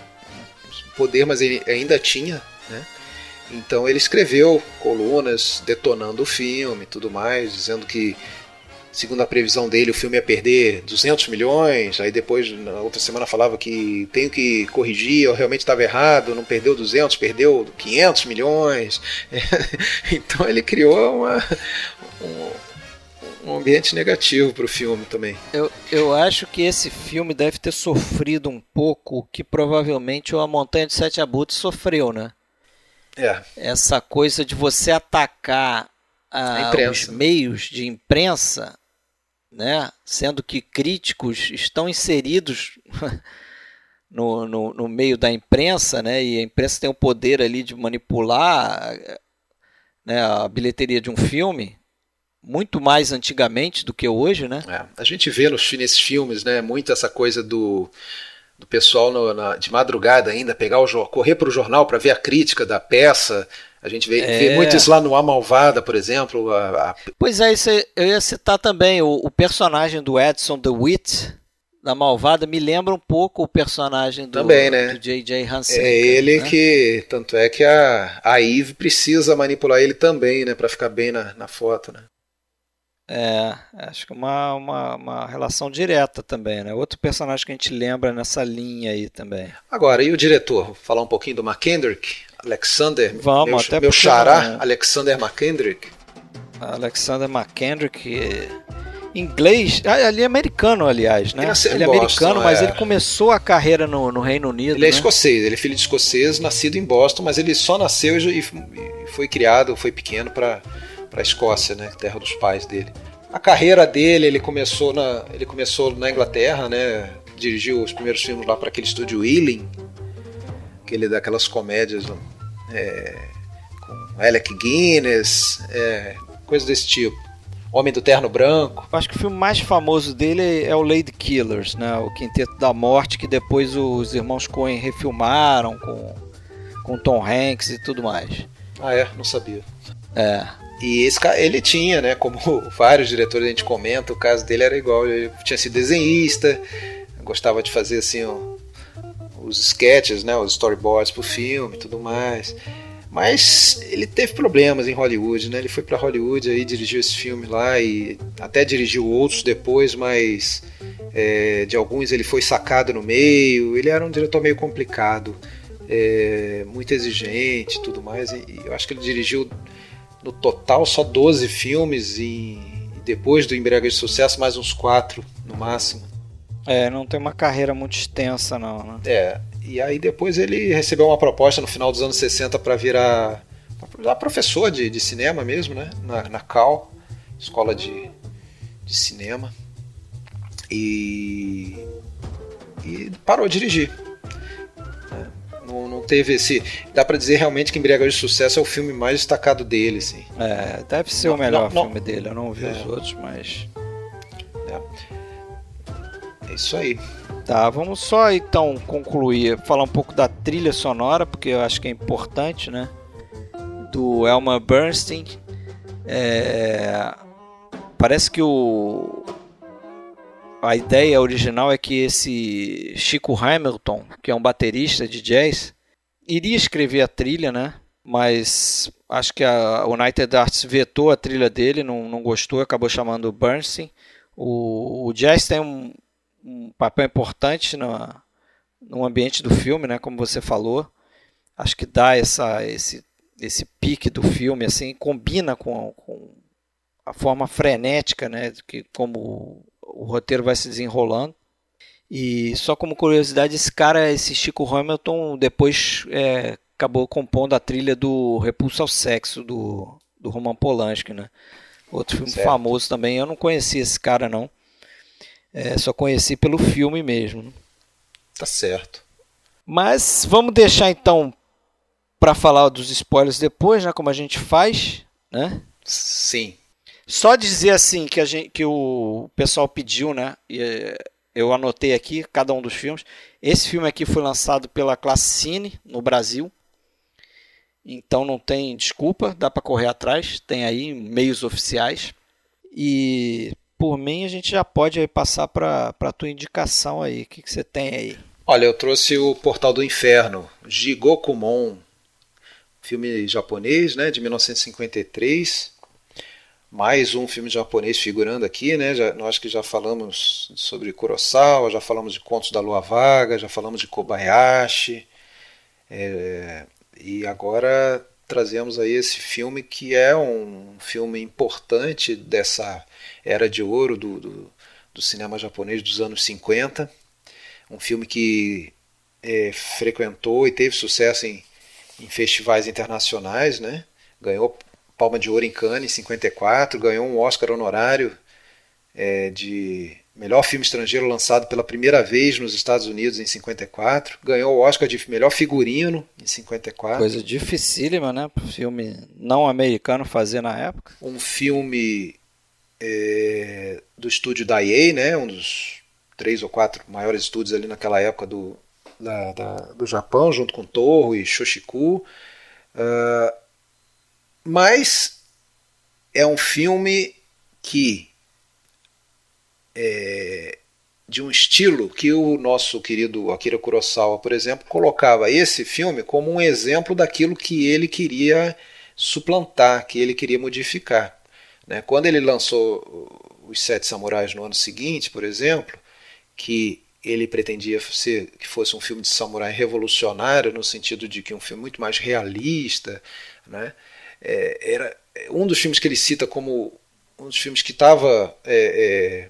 poder, mas ele ainda tinha, né? Então ele escreveu colunas detonando o filme tudo mais, dizendo que segundo a previsão dele, o filme ia perder 200 milhões. Aí depois, na outra semana, falava que tenho que corrigir, eu realmente estava errado, não perdeu 200, perdeu 500 milhões. *laughs* então ele criou uma, um ambiente negativo para o filme também. Eu, eu acho que esse filme deve ter sofrido um pouco que provavelmente a Montanha de Sete Abutres sofreu, né? É. Essa coisa de você atacar a, a os meios de imprensa, né? Sendo que críticos estão inseridos *laughs* no, no, no meio da imprensa, né? E a imprensa tem o poder ali de manipular né, a bilheteria de um filme muito mais antigamente do que hoje, né? É, a gente vê nos, nesses filmes, né, muito essa coisa do, do pessoal no, na, de madrugada ainda pegar o correr para o jornal para ver a crítica da peça. A gente vê, é. vê muito isso lá no A Malvada, por exemplo. A, a... Pois é, isso eu ia citar também o, o personagem do Edson DeWitt da Malvada me lembra um pouco o personagem do, Também, né? do J.J. Hansen. É ele né? que. Tanto é que a, a Eve precisa manipular ele também, né? para ficar bem na, na foto, né? É, acho que uma, uma, uma relação direta também, né? Outro personagem que a gente lembra nessa linha aí também. Agora, e o diretor? Vou falar um pouquinho do McKendrick? Alexander, Vamos, meu, até meu xará, não... Alexander McKendrick. Alexander McKendrick, inglês, ah, ele é americano, aliás, né? Ele, ele é americano, mas é. ele começou a carreira no, no Reino Unido. Ele é né? escocês, ele é filho de escocês, nascido em Boston, mas ele só nasceu e foi criado, foi pequeno para para a Escócia, né, terra dos pais dele. A carreira dele, ele começou na, ele começou na Inglaterra, né, dirigiu os primeiros filmes lá para aquele estúdio Ealing, aquele daquelas comédias é, com Alec Guinness, é, coisas desse tipo. Homem do Terno Branco. Acho que o filme mais famoso dele é o Lady Killers, né? O Quinteto da Morte, que depois os irmãos Coen refilmaram com, com Tom Hanks e tudo mais. Ah, é? Não sabia. É. E esse cara, ele tinha, né, como *laughs* vários diretores a gente comenta, o caso dele era igual, ele tinha sido desenhista, gostava de fazer assim os sketches, né, os storyboards pro filme tudo mais. Mas ele teve problemas em Hollywood, né? Ele foi para Hollywood aí dirigiu esse filme lá e até dirigiu outros depois, mas é, de alguns ele foi sacado no meio. Ele era um diretor meio complicado, é, muito exigente, tudo mais. E eu acho que ele dirigiu no total só 12 filmes e, e depois do Embriague de Sucesso mais uns 4 no máximo. É, não tem uma carreira muito extensa não, né? É, e aí depois ele recebeu uma proposta no final dos anos 60 para virar, virar professor de, de cinema mesmo, né? Na, na Cal, escola de, de cinema. E, e parou de dirigir. Não, não teve esse. Dá para dizer realmente que Embriagador de Sucesso é o filme mais destacado dele, assim. É, deve ser não, o melhor não, filme dele. Eu não vi é. os outros, mas. É. é isso aí. Tá, vamos só então concluir, falar um pouco da trilha sonora, porque eu acho que é importante, né? Do Elmer Bernstein. É... Parece que o a ideia original é que esse Chico Hamilton, que é um baterista de jazz, iria escrever a trilha, né? Mas acho que a United Arts vetou a trilha dele, não, não gostou, acabou chamando o Bernstein. O, o jazz tem um, um papel importante no, no ambiente do filme, né? Como você falou, acho que dá essa, esse, esse pique do filme, assim, combina com, com a forma frenética, né? Que como o roteiro vai se desenrolando. E só como curiosidade, esse cara, esse Chico Hamilton, depois é, acabou compondo a trilha do Repulso ao Sexo, do, do Roman Polanski, né? Outro filme certo. famoso também. Eu não conhecia esse cara, não. É, só conheci pelo filme mesmo. Tá certo. Mas vamos deixar então para falar dos spoilers depois, né? Como a gente faz, né? Sim. Só dizer assim que, a gente, que o pessoal pediu, né? E eh, eu anotei aqui cada um dos filmes. Esse filme aqui foi lançado pela Classine no Brasil. Então não tem desculpa, dá para correr atrás. Tem aí meios oficiais. E por mim a gente já pode passar para a tua indicação aí. O que, que você tem aí? Olha, eu trouxe o Portal do Inferno, Jigokumon, filme japonês, né, de 1953 mais um filme japonês figurando aqui, né? Já, nós que já falamos sobre Kurosawa, já falamos de Contos da Lua Vaga, já falamos de Kobayashi, é, e agora trazemos aí esse filme que é um filme importante dessa era de ouro do, do, do cinema japonês dos anos 50. Um filme que é, frequentou e teve sucesso em, em festivais internacionais, né? ganhou Palma de Ouro em Cannes em 54, ganhou um Oscar honorário é, de melhor filme estrangeiro lançado pela primeira vez nos Estados Unidos em 54, ganhou o Oscar de melhor figurino em 54. Coisa dificílima, né? Para filme não americano fazer na época. Um filme é, do estúdio da EA, né? Um dos três ou quatro maiores estúdios ali naquela época do, da, da, do Japão, junto com Torro e Shoshiku. Uh, mas é um filme que é, de um estilo que o nosso querido Akira Kurosawa, por exemplo, colocava esse filme como um exemplo daquilo que ele queria suplantar, que ele queria modificar. Né? Quando ele lançou Os Sete Samurais no ano seguinte, por exemplo, que ele pretendia ser que fosse um filme de samurai revolucionário no sentido de que um filme muito mais realista, né? É, era um dos filmes que ele cita como um dos filmes que estava é, é,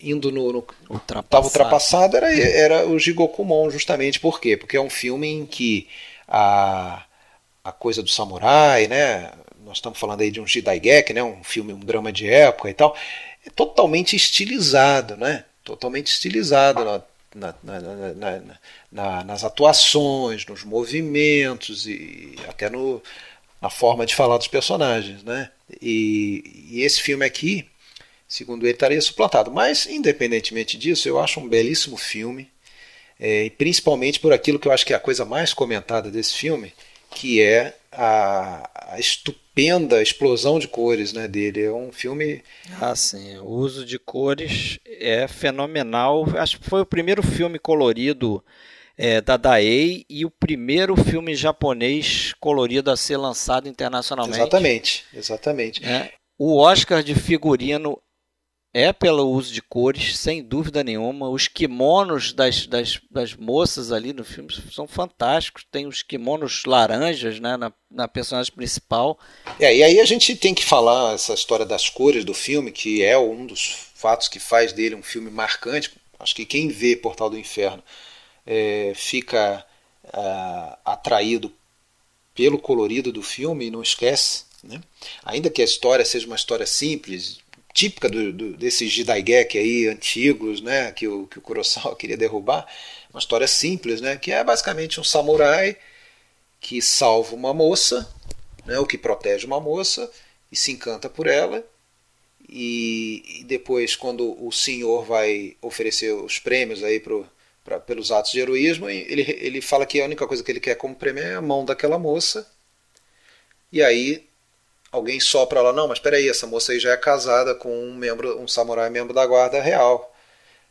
indo no, no ultrapassado. ultrapassado era, era o Jigokumon justamente por quê? Porque é um filme em que a, a coisa do samurai, né? Nós estamos falando aí de um Jidaigeki, né? Um filme, um drama de época e tal, é totalmente estilizado, né? totalmente estilizado na, na, na, nas atuações, nos movimentos e até no, na forma de falar dos personagens. Né? E, e esse filme aqui, segundo ele, estaria suplantado. Mas, independentemente disso, eu acho um belíssimo filme, é, principalmente por aquilo que eu acho que é a coisa mais comentada desse filme, que é a, a estupenda explosão de cores né, dele. É um filme. Ah, sim. O uso de cores é fenomenal. Acho que foi o primeiro filme colorido é, da Daei e o primeiro filme japonês colorido a ser lançado internacionalmente. Exatamente, exatamente. É. O Oscar de figurino é pelo uso de cores, sem dúvida nenhuma. Os kimonos das, das, das moças ali no filme são fantásticos. Tem os kimonos laranjas né, na, na personagem principal. É, e aí a gente tem que falar essa história das cores do filme, que é um dos fatos que faz dele um filme marcante. Acho que quem vê Portal do Inferno é, fica uh, atraído pelo colorido do filme e não esquece. Né? Ainda que a história seja uma história simples, típica do, do, desses Jidaigeki aí antigos, né, que o, que o Kurosawa *laughs* queria derrubar, uma história simples, né, que é basicamente um samurai que salva uma moça, né, o que protege uma moça e se encanta por ela e, e depois quando o senhor vai oferecer os prêmios aí pro, pra, pelos atos de heroísmo, ele, ele fala que a única coisa que ele quer como prêmio é a mão daquela moça e aí alguém sopra lá, não, mas espera aí, essa moça aí já é casada com um membro, um samurai membro da guarda real.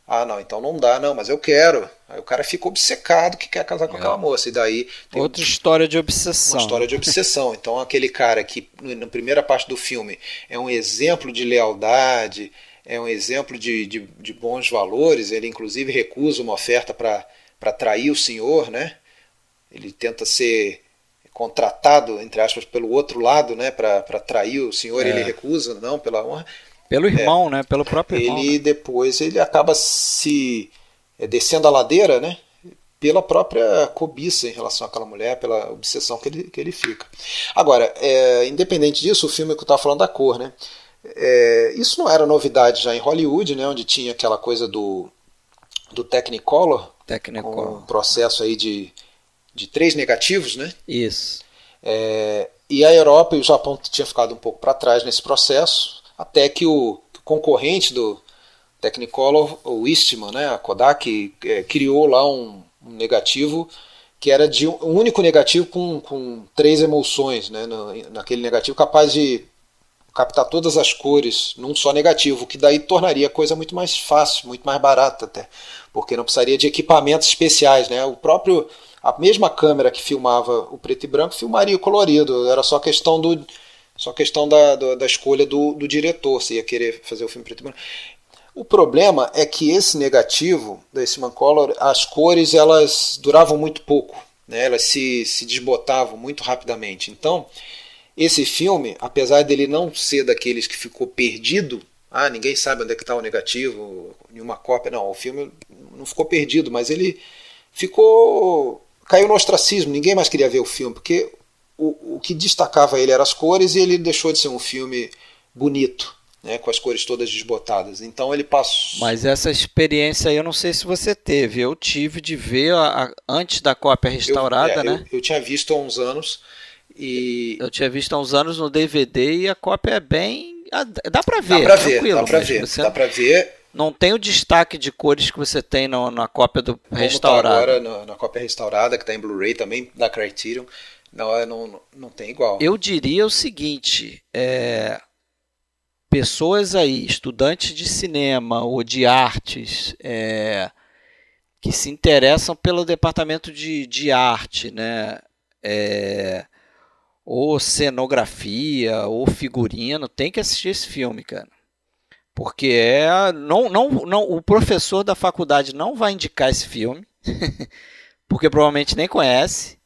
Ah, não, então não dá, não, mas eu quero. Aí o cara fica obcecado que quer casar com é. aquela moça. E daí. Outra história de obsessão. Uma história de obsessão. Então, aquele cara que, na primeira parte do filme, é um exemplo de lealdade, é um exemplo de, de, de bons valores, ele inclusive recusa uma oferta para trair o senhor, né? Ele tenta ser contratado, entre aspas, pelo outro lado, né, para trair o senhor, é. ele recusa, não, pela honra. Pelo irmão, é. né, pelo próprio irmão. Ele né? depois ele acaba se é, descendo a ladeira, né, pela própria cobiça em relação àquela mulher, pela obsessão que ele, que ele fica. Agora, é, independente disso, o filme que eu estava falando da cor, né, é, isso não era novidade já em Hollywood, né, onde tinha aquela coisa do, do Technicolor, Technicolor. um processo aí de de três negativos, né? Isso. É, e a Europa e o Japão tinham ficado um pouco para trás nesse processo, até que o, concorrente do Technicolor, o Eastman, né, a Kodak, é, criou lá um, um, negativo que era de um, um único negativo com, com três emulsões, né, no, naquele negativo capaz de captar todas as cores num só negativo, que daí tornaria a coisa muito mais fácil, muito mais barata até, porque não precisaria de equipamentos especiais, né? O próprio a mesma câmera que filmava o preto e branco filmaria o colorido. Era só questão do só questão da, da, da escolha do, do diretor, se ia querer fazer o filme preto e branco. O problema é que esse negativo desse Mancolor, as cores elas duravam muito pouco. né? elas se, se desbotavam muito rapidamente. Então, esse filme, apesar dele não ser daqueles que ficou perdido, ah, ninguém sabe onde é que está o negativo, nenhuma cópia, não, o filme não ficou perdido, mas ele ficou caiu no ostracismo, ninguém mais queria ver o filme, porque o, o que destacava ele eram as cores e ele deixou de ser um filme bonito, né, com as cores todas desbotadas. Então ele passou. Mas essa experiência aí eu não sei se você teve. Eu tive de ver a, a, antes da cópia restaurada, eu, é, né? Eu, eu, tinha visto há uns anos e. Eu tinha visto há uns anos no DVD e a cópia é bem. Dá pra ver. Dá pra ver, dá pra ver. Dá pra ver não tem o destaque de cores que você tem no, na cópia do Como restaurado. Tá agora na, na, cópia restaurada, que está em Blu-ray também, da Criterion, não, é, não, não tem igual. Eu diria o seguinte: é, pessoas aí, estudantes de cinema ou de artes, é, que se interessam pelo departamento de, de arte, né? É, ou cenografia, ou figurino, tem que assistir esse filme, cara. Porque é. Não, não, não, o professor da faculdade não vai indicar esse filme, *laughs* porque provavelmente nem conhece.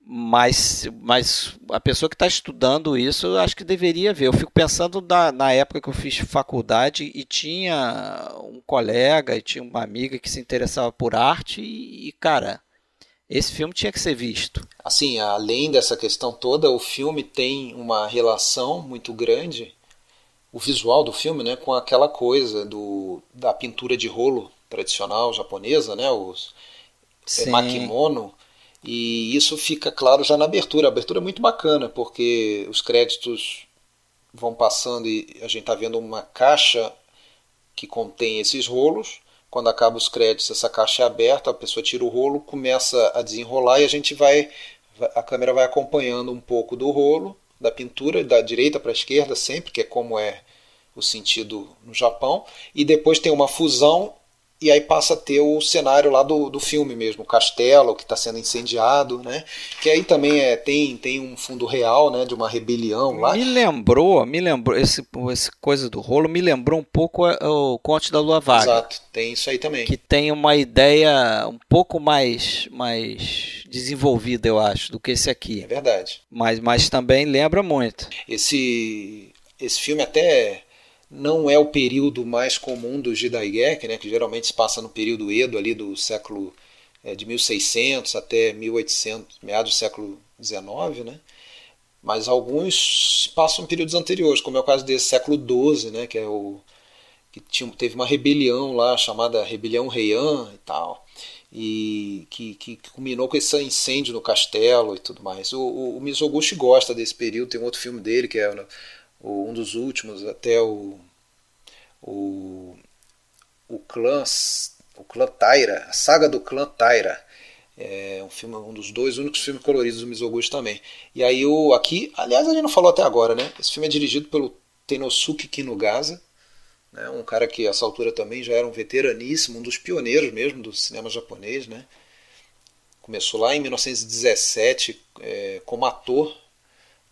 Mas, mas a pessoa que está estudando isso, eu acho que deveria ver. Eu fico pensando na, na época que eu fiz faculdade e tinha um colega e tinha uma amiga que se interessava por arte e, e cara, esse filme tinha que ser visto. Assim, além dessa questão toda, o filme tem uma relação muito grande o visual do filme, né, com aquela coisa do, da pintura de rolo tradicional japonesa, né, os é, makimono, e isso fica claro já na abertura. A abertura é muito bacana, porque os créditos vão passando e a gente está vendo uma caixa que contém esses rolos. Quando acaba os créditos, essa caixa é aberta, a pessoa tira o rolo, começa a desenrolar e a gente vai, a câmera vai acompanhando um pouco do rolo da pintura, da direita para a esquerda sempre, que é como é o sentido no Japão, e depois tem uma fusão e aí passa a ter o cenário lá do, do filme mesmo, o castelo que está sendo incendiado, né? Que aí também é, tem, tem um fundo real, né? De uma rebelião lá. Me lembrou, me lembrou, esse, esse coisa do rolo me lembrou um pouco o Conte da Lua Vaga. Exato, tem isso aí também. Que tem uma ideia um pouco mais, mais desenvolvida, eu acho, do que esse aqui. É verdade. Mas, mas também lembra muito. Esse, esse filme até não é o período mais comum do Jidaigeki, né, que geralmente se passa no período Edo ali do século é, de 1600 até 1800, meados do século XIX, né? Mas alguns passam períodos anteriores, como é o caso desse século XII, né, que é o que tinha, teve uma rebelião lá chamada Rebelião Heian e tal, e que, que, que, culminou com esse incêndio no castelo e tudo mais. O, o, o Mizoguchi gosta desse período, tem um outro filme dele que é um dos últimos, até o, o, o clã o clã Taira, a saga do clã Taira. É um filme, um dos dois únicos filmes coloridos do Mizoguchi também. E aí o aqui, aliás, a gente não falou até agora, né? Esse filme é dirigido pelo Tenosuke Kinugasa, né? Um cara que a essa altura também já era um veteraníssimo, um dos pioneiros mesmo do cinema japonês, né? Começou lá em 1917 é, como ator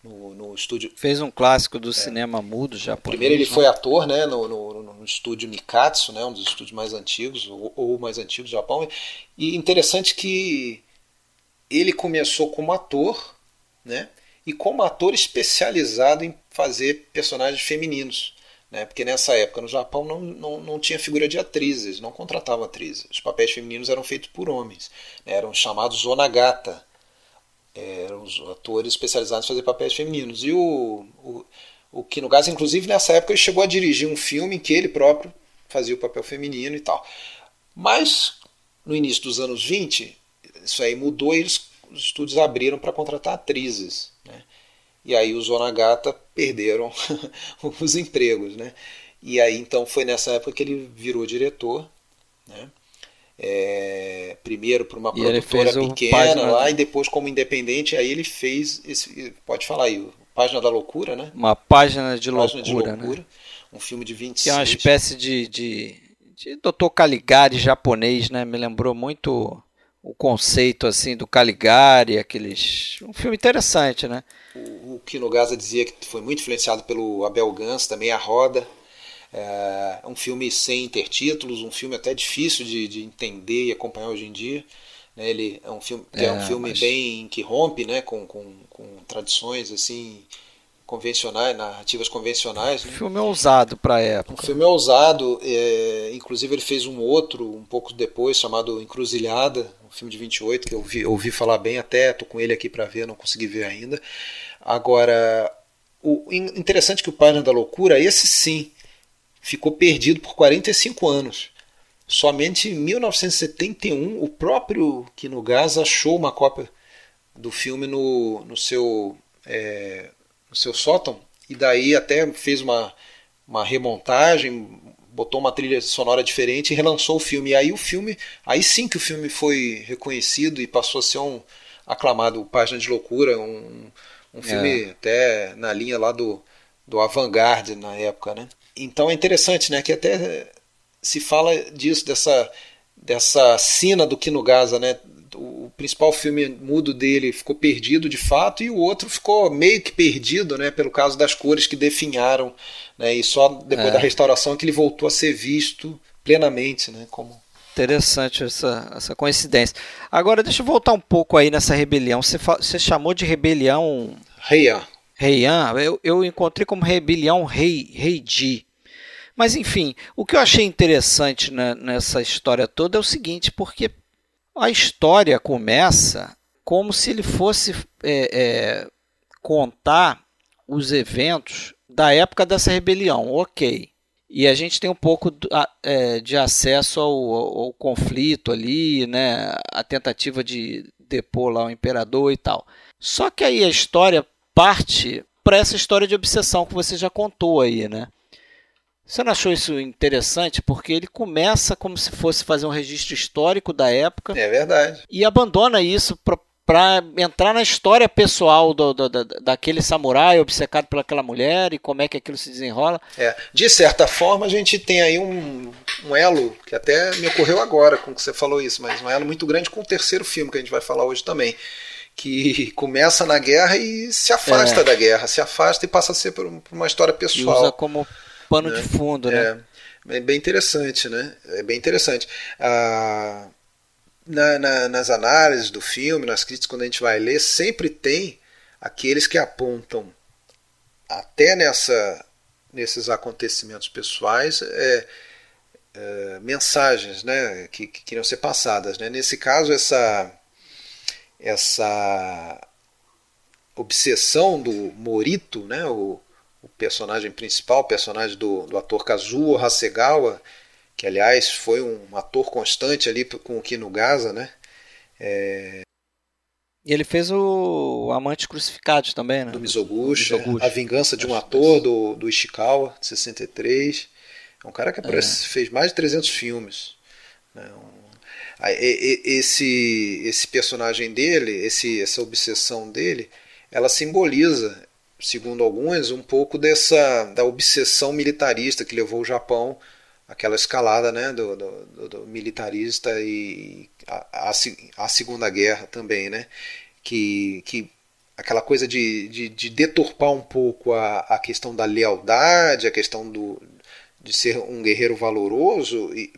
no, no estúdio. Fez um clássico do é. cinema mudo japonês. Primeiro ele né? foi ator né, no, no, no, estúdio Nikatsu, né, um dos estúdios mais antigos, ou, ou mais antigos do Japão. E interessante que ele começou como ator, né, e como ator especializado em fazer personagens femininos. Né, porque nessa época no Japão não, não, não tinha figura de atrizes, não contratavam atrizes. Os papéis femininos eram feitos por homens, né, eram chamados onagata eram os atores especializados em fazer papéis femininos. E o, o, o Kinugasa, inclusive, nessa época, ele chegou a dirigir um filme em que ele próprio fazia o papel feminino e tal. Mas, no início dos anos 20, isso aí mudou e eles, os estúdios abriram para contratar atrizes. Né? E aí os Onagata perderam *laughs* os empregos. Né? E aí, então, foi nessa época que ele virou diretor. Né? É, primeiro para uma e produtora pequena lá e depois como independente, aí ele fez esse, pode falar aí, Página da Loucura, né? Uma página de página loucura, de loucura né? Um filme de 26. Que é uma espécie de, de, de Dr. Caligari japonês, né? Me lembrou muito o conceito assim do Caligari, aqueles um filme interessante, né? O, o Kinogasa dizia que foi muito influenciado pelo Abel Gans, também a Roda, é um filme sem intertítulos, um filme até difícil de, de entender e acompanhar hoje em dia. Né? Ele é um filme, é, é um filme mas... bem que rompe né? com, com, com tradições assim convencionais, narrativas convencionais. Né? Um filme ousado para a época. Um filme ousado, é, inclusive ele fez um outro um pouco depois chamado Encruzilhada, um filme de 28 que eu ouvi, ouvi falar bem até, tô com ele aqui para ver, não consegui ver ainda. Agora, o interessante é que o Página da Loucura, esse sim, ficou perdido por 45 anos. Somente em 1971, o próprio Kino Gás achou uma cópia do filme no, no seu é, no seu sótão, e daí até fez uma, uma remontagem, botou uma trilha sonora diferente e relançou o filme. E aí o filme, aí sim que o filme foi reconhecido e passou a ser um aclamado, Página de Loucura, um, um filme é. até na linha lá do, do avant-garde na época, né? Então é interessante, né, que até se fala disso, dessa, dessa cena do Kino Gaza, né, o principal filme mudo dele ficou perdido de fato e o outro ficou meio que perdido, né, pelo caso das cores que definharam, né, e só depois é. da restauração que ele voltou a ser visto plenamente, né, como Interessante essa, essa coincidência. Agora, deixa eu voltar um pouco aí nessa rebelião. Você, você chamou de rebelião. Reian. Reian. Eu, eu encontrei como rebelião Rei, Rei Di. Mas, enfim, o que eu achei interessante nessa história toda é o seguinte: porque a história começa como se ele fosse é, é, contar os eventos da época dessa rebelião, ok. E a gente tem um pouco é, de acesso ao, ao, conflito ali, né? A tentativa de depor lá o imperador e tal. Só que aí a história parte para essa história de obsessão que você já contou aí, né? Você não achou isso interessante? Porque ele começa como se fosse fazer um registro histórico da época. É verdade. E abandona isso para entrar na história pessoal do, do, do, daquele samurai obcecado pelaquela mulher e como é que aquilo se desenrola. É, de certa forma, a gente tem aí um, um elo que até me ocorreu agora com que você falou isso, mas um elo muito grande com o terceiro filme que a gente vai falar hoje também que *laughs* começa na guerra e se afasta é. da guerra, se afasta e passa a ser por uma história pessoal. E usa como pano né? de fundo, né? É, é, bem interessante, né? É bem interessante. Ah, na, na, nas análises do filme, nas críticas, quando a gente vai ler, sempre tem aqueles que apontam até nessa, nesses acontecimentos pessoais é, é, mensagens né, que, que queriam ser passadas. Né? Nesse caso, essa, essa obsessão do Morito, né, o, o personagem principal, o personagem do, do ator Kazuo Hasegawa, que aliás foi um ator constante ali com o Kino Gaza, né? É... E ele fez o Amante Crucificado também, né? Do Mizoguchi, Mizoguchi. A Vingança de um Ator, do, do Ishikawa, de 63. É um cara que é. fez mais de 300 filmes. Né? Um... Esse, esse personagem dele, esse, essa obsessão dele, ela simboliza segundo alguns, um pouco dessa da obsessão militarista que levou o Japão àquela escalada né, do, do, do militarista e a, a, a, Segunda Guerra também, né, que, que aquela coisa de, de, de deturpar um pouco a, a questão da lealdade, a questão do, de ser um guerreiro valoroso e,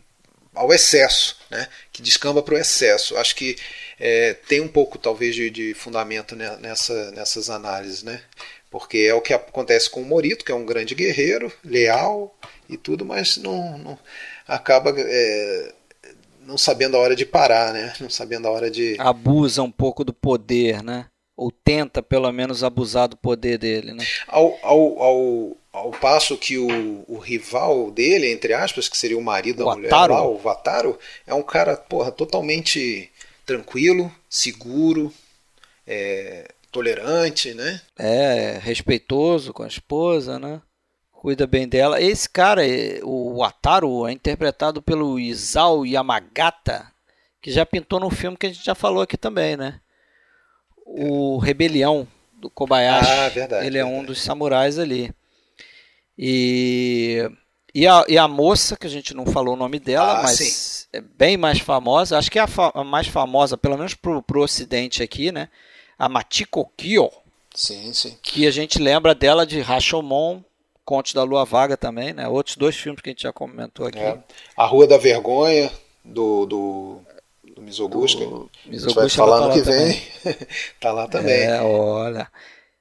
ao excesso, né, que descamba para o excesso. Acho que é, tem um pouco, talvez, de, de fundamento nessa, nessas análises. Né? Porque é o que acontece com o Morito, que é um grande guerreiro, leal e tudo, mas não, não acaba é, não sabendo a hora de parar, né? Não sabendo a hora de. Abusa um pouco do poder, né? Ou tenta pelo menos abusar do poder dele, né? Ao, ao, ao, ao passo que o, o rival dele, entre aspas, que seria o marido o da mulher lá, o Vataro, é um cara, porra, totalmente tranquilo, seguro, é, tolerante, né? É, respeitoso com a esposa, né? Cuida bem dela. Esse cara, o Ataru, é interpretado pelo Isao Yamagata, que já pintou no filme que a gente já falou aqui também, né? O Rebelião do Kobayashi. Ah, verdade. Ele é verdade. um dos samurais ali. E e a, e a moça, que a gente não falou o nome dela, ah, mas sim. é bem mais famosa, acho que é a, fa a mais famosa, pelo menos pro, pro ocidente aqui, né? A Machiko Kyo. Sim, sim. Que a gente lembra dela de Rashomon, Conte da Lua Vaga também, né? Outros dois filmes que a gente já comentou aqui. É. A Rua da Vergonha, do, do, do do Mizoguchi. O Mizoguchi vai falar no que vem. *laughs* tá lá também. É, olha.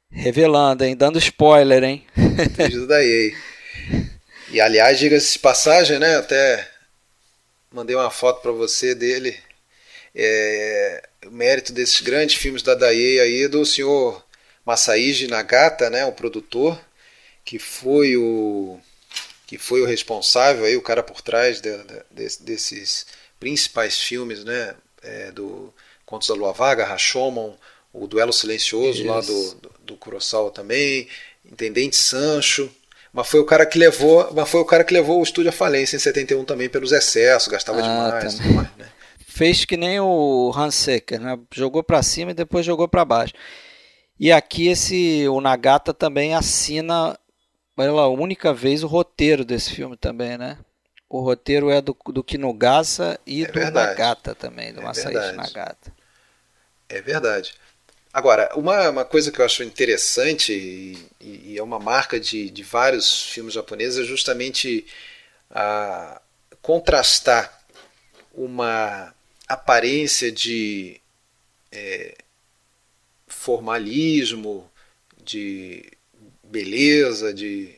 Revelando, hein? Dando spoiler, hein? Vídeo da EA. E aliás, diga-se de passagem, né? Até mandei uma foto para você dele. É, o mérito desses grandes filmes da Daiei aí do senhor Masaiji Nagata, né, o produtor, que foi o que foi o responsável aí, o cara por trás de, de, desses principais filmes, né, é, do Contos da Lua Vaga, Rashomon, o Duelo Silencioso Isso. lá do, do, do Kurosawa também, Intendente Sancho, mas foi o cara que levou, mas foi o cara que levou o estúdio à falência em 71 também pelos excessos, gastava ah, demais, demais né? Fez que nem o Hansecker, né? Jogou para cima e depois jogou para baixo. E aqui esse o Nagata também assina pela única vez o roteiro desse filme também, né? O roteiro é do, do Kinugasa e é do verdade. Nagata também, do é Masashi Nagata. É verdade. Agora, uma, uma coisa que eu acho interessante e, e é uma marca de, de vários filmes japoneses é justamente a contrastar uma aparência de é, formalismo, de beleza, de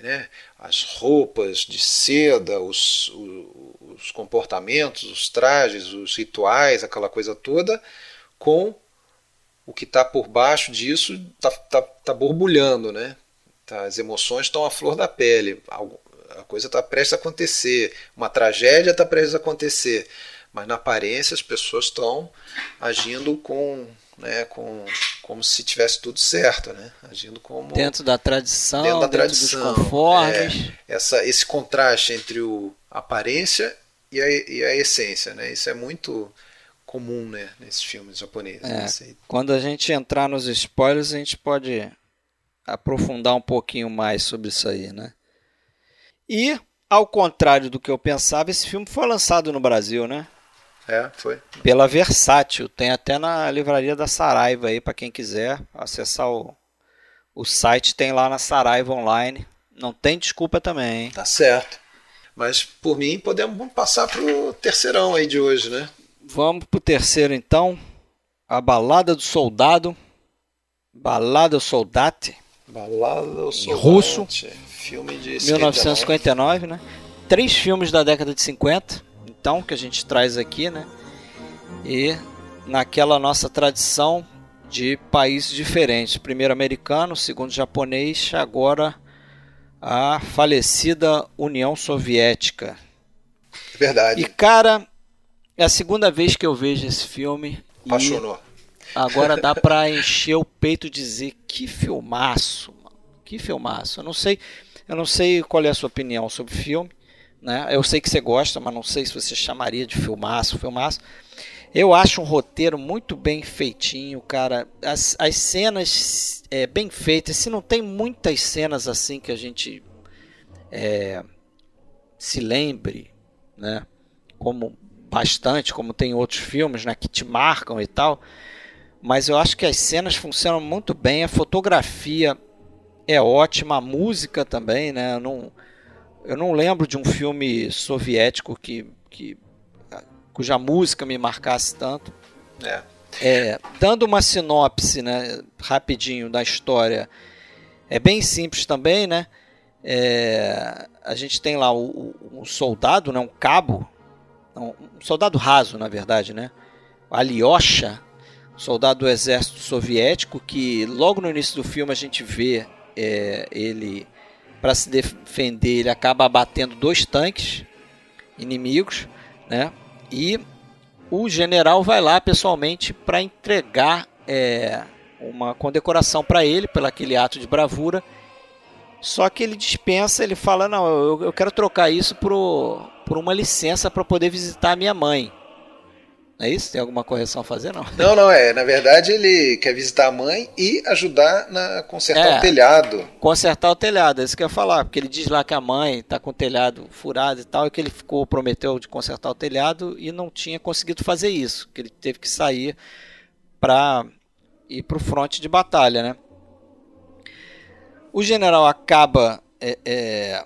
né, as roupas de seda, os, os comportamentos, os trajes, os rituais, aquela coisa toda, com o que está por baixo disso está tá, tá borbulhando, né? Tá, as emoções estão à flor da pele, a coisa está prestes a acontecer, uma tragédia está prestes a acontecer, mas na aparência as pessoas estão agindo com, né, com como se tivesse tudo certo, né? Agindo como dentro da tradição, dentro, da tradição, dentro dos conformes. É, essa, esse contraste entre o, a aparência e a, e a essência, né? Isso é muito comum né, nesses filmes japoneses. É, né? Quando a gente entrar nos spoilers, a gente pode aprofundar um pouquinho mais sobre isso aí, né? E, ao contrário do que eu pensava, esse filme foi lançado no Brasil, né? É, foi. Pela Versátil. Tem até na livraria da Saraiva aí, para quem quiser acessar o, o site, tem lá na Saraiva Online. Não tem desculpa também, hein? Tá certo. Mas, por mim, podemos passar pro terceirão aí de hoje, né? Vamos pro terceiro então. A Balada do Soldado. Balada Soldate. Balada do Soldate. Russo. Filme de 1959, né? Três filmes da década de 50, então, que a gente traz aqui, né? E naquela nossa tradição de países diferentes. Primeiro americano, segundo japonês, agora a falecida União Soviética. Verdade. E cara, é a segunda vez que eu vejo esse filme. Apaixonou. Agora dá *laughs* pra encher o peito e dizer que filmaço, mano. Que filmaço. Eu não sei, eu não sei qual é a sua opinião sobre o filme, né? Eu sei que você gosta, mas não sei se você chamaria de filmaço, filmaço. Eu acho um roteiro muito bem feitinho, cara. As, as cenas é, bem feitas. Se não tem muitas cenas assim que a gente é, se lembre, né? Como bastante, como tem outros filmes, né, que te marcam e tal. Mas eu acho que as cenas funcionam muito bem, a fotografia é ótima, a música também, né? Eu não, eu não lembro de um filme soviético que, que cuja música me marcasse tanto. É. É, dando uma sinopse, né, rapidinho da história, é bem simples também, né? É, a gente tem lá o, um soldado, né, um cabo, um soldado raso, na verdade, né? Alyosha, soldado do exército soviético, que logo no início do filme a gente vê é, ele, para se defender, ele acaba abatendo dois tanques inimigos, né? E o general vai lá pessoalmente para entregar é, uma condecoração para ele pelo aquele ato de bravura. Só que ele dispensa, ele fala: Não, eu, eu quero trocar isso pro, por uma licença para poder visitar a minha mãe. É isso? Tem alguma correção a fazer, não? Não, não, é. Na verdade, ele quer visitar a mãe e ajudar a consertar é, o telhado. Consertar o telhado, é isso que eu ia falar. Porque ele diz lá que a mãe está com o telhado furado e tal, e que ele ficou, prometeu de consertar o telhado e não tinha conseguido fazer isso. Que ele teve que sair para ir para o fronte de batalha, né? O general acaba é, é,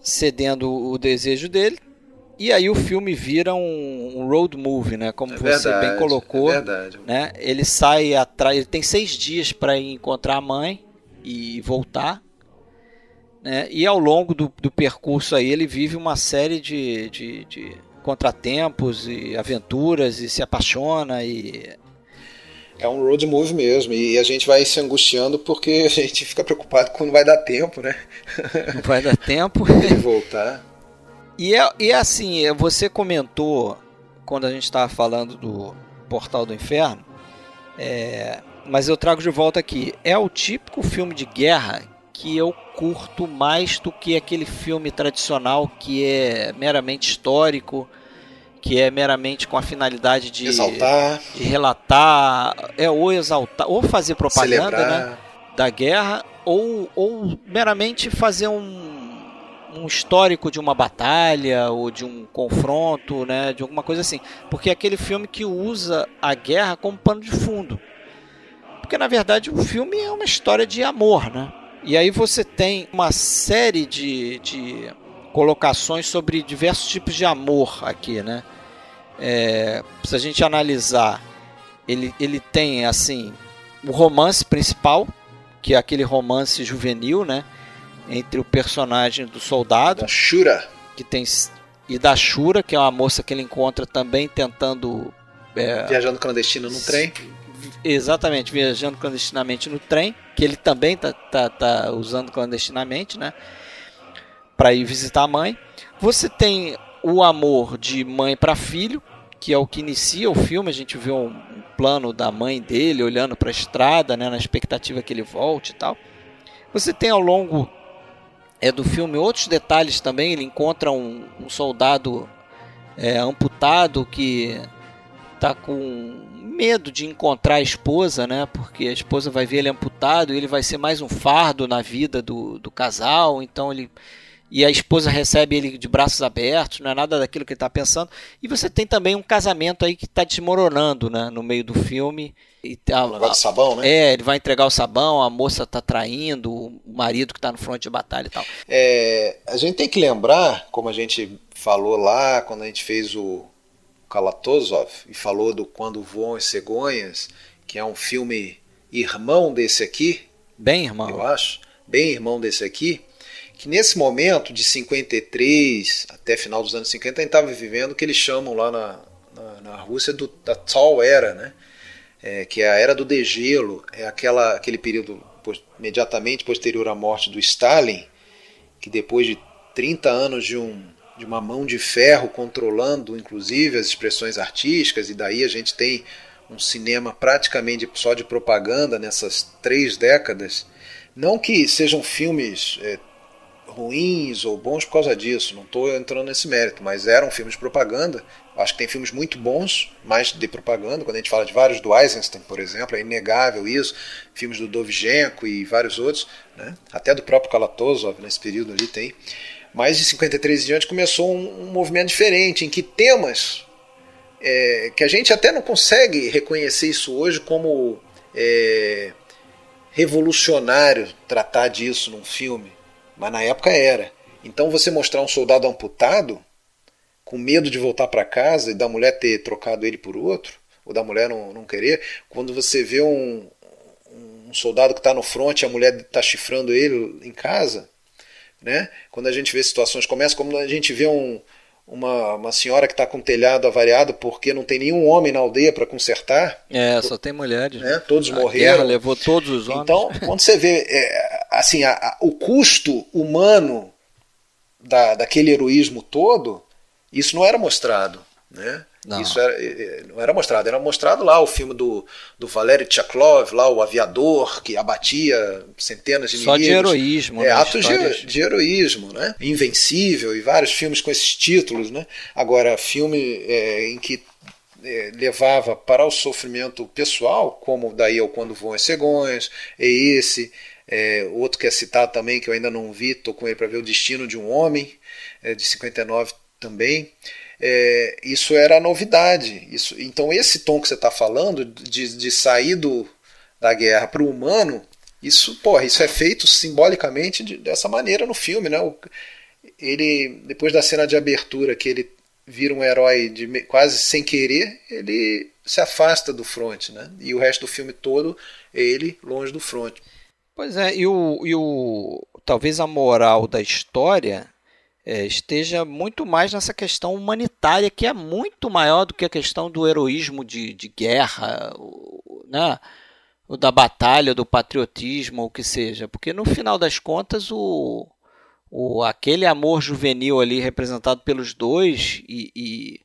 cedendo o desejo dele, E aí o filme vira um, um road movie, né? Como é você verdade, bem colocou. É verdade. Né? Ele sai atrás, ele tem seis dias para encontrar a mãe e voltar. Né? E ao longo do, do percurso aí ele vive uma série de, de, de contratempos e aventuras e se apaixona e é um road movie mesmo. E a gente vai se angustiando porque *laughs* a gente fica preocupado quando vai dar tempo, né? Não vai dar tempo. *laughs* de voltar. E, é, e é assim, é, você comentou quando a gente estava falando do Portal do Inferno, é, mas eu trago de volta aqui. É o típico filme de guerra que eu curto mais do que aquele filme tradicional que é meramente histórico, que é meramente com a finalidade de exaltar, de relatar, é ou exaltar, ou fazer propaganda, né, da guerra, ou, ou meramente fazer um um histórico de uma batalha ou de um confronto, né, de alguma coisa assim. Porque é aquele filme que usa a guerra como pano de fundo. Porque na verdade o filme é uma história de amor, né? E aí você tem uma série de, de colocações sobre diversos tipos de amor aqui, né? É, se a gente analisar, ele, ele tem assim o romance principal, que é aquele romance juvenil, né? Entre o personagem do soldado, da Shura, que tem e da Shura, que é uma moça que ele encontra também tentando é, viajando clandestino no trem. Exatamente, viajando clandestinamente no trem, que ele também tá, tá, tá usando clandestinamente, né? Para ir visitar a mãe. Você tem o amor de mãe para filho, que é o que inicia o filme. A gente vê um plano da mãe dele olhando para a estrada, né, na expectativa que ele volte e tal. Você tem ao longo é do filme outros detalhes também. Ele encontra um, um soldado é, amputado que está com medo de encontrar a esposa, né? Porque a esposa vai ver ele amputado e ele vai ser mais um fardo na vida do, do casal. Então ele e a esposa recebe ele de braços abertos, não é nada daquilo que ele está pensando. E você tem também um casamento aí que está desmoronando né, no meio do filme. E a, a, sabão, né? É, ele vai entregar o sabão, a moça está traindo o marido que está no fronte de batalha e tal. É, a gente tem que lembrar, como a gente falou lá, quando a gente fez o Kalatozov, e falou do Quando Voam as Cegonhas, que é um filme irmão desse aqui. Bem irmão. Eu acho. Bem irmão desse aqui que nesse momento de 53 até final dos anos 50 a gente estava vivendo o que eles chamam lá na, na, na Rússia do, da Tall Era, né? É, que é a era do degelo, é aquela, aquele período imediatamente posterior à morte do Stalin, que depois de 30 anos de, um, de uma mão de ferro controlando inclusive as expressões artísticas, e daí a gente tem um cinema praticamente só de propaganda nessas três décadas. Não que sejam filmes é, ruins ou bons por causa disso, não estou entrando nesse mérito, mas eram filmes de propaganda. Acho que tem filmes muito bons, mais de propaganda, quando a gente fala de vários do Eisenstein, por exemplo, é inegável isso, filmes do Dovzhenko e vários outros, né? até do próprio Kalatozov nesse período ali tem. Mas de 53 em diante começou um, um movimento diferente, em que temas é, que a gente até não consegue reconhecer isso hoje como é, revolucionário tratar disso num filme mas na época era. Então você mostrar um soldado amputado, com medo de voltar para casa e da mulher ter trocado ele por outro, ou da mulher não, não querer, quando você vê um, um soldado que está no front e a mulher está chifrando ele em casa, né? quando a gente vê situações como essa, como a gente vê um, uma, uma senhora que está com o telhado avariado porque não tem nenhum homem na aldeia para consertar. É, só tem mulheres. Né? Todos a morreram. Guerra levou todos os homens. Então, quando você vê é, assim, a, a, o custo humano da, daquele heroísmo todo, isso não era mostrado. Né? Não. Isso era, não era mostrado, era mostrado lá o filme do, do Valery Tchaklov, lá o aviador que abatia centenas de Só inimigos. Só de heroísmo. É, né? atos de, de, heroísmo, né? Invencível e vários filmes com esses títulos, né? Agora, filme é, em que é, levava para o sofrimento pessoal, como daí ao Quando Voam as Cegonhas, é esse, é, outro que é citado também, que eu ainda não vi, estou com ele para ver O Destino de um Homem, é, de 59 também. É, isso era novidade. Isso, então, esse tom que você está falando, de, de sair do, da guerra para o humano, isso, porra, isso é feito simbolicamente de, dessa maneira no filme. Né? O, ele, depois da cena de abertura, que ele vira um herói de quase sem querer, ele se afasta do front, né? E o resto do filme todo ele longe do front. Pois é, e o, e o talvez a moral da história é, esteja muito mais nessa questão humanitária, que é muito maior do que a questão do heroísmo de, de guerra, né? o da batalha, do patriotismo, o que seja. Porque no final das contas, o, o, aquele amor juvenil ali representado pelos dois e, e,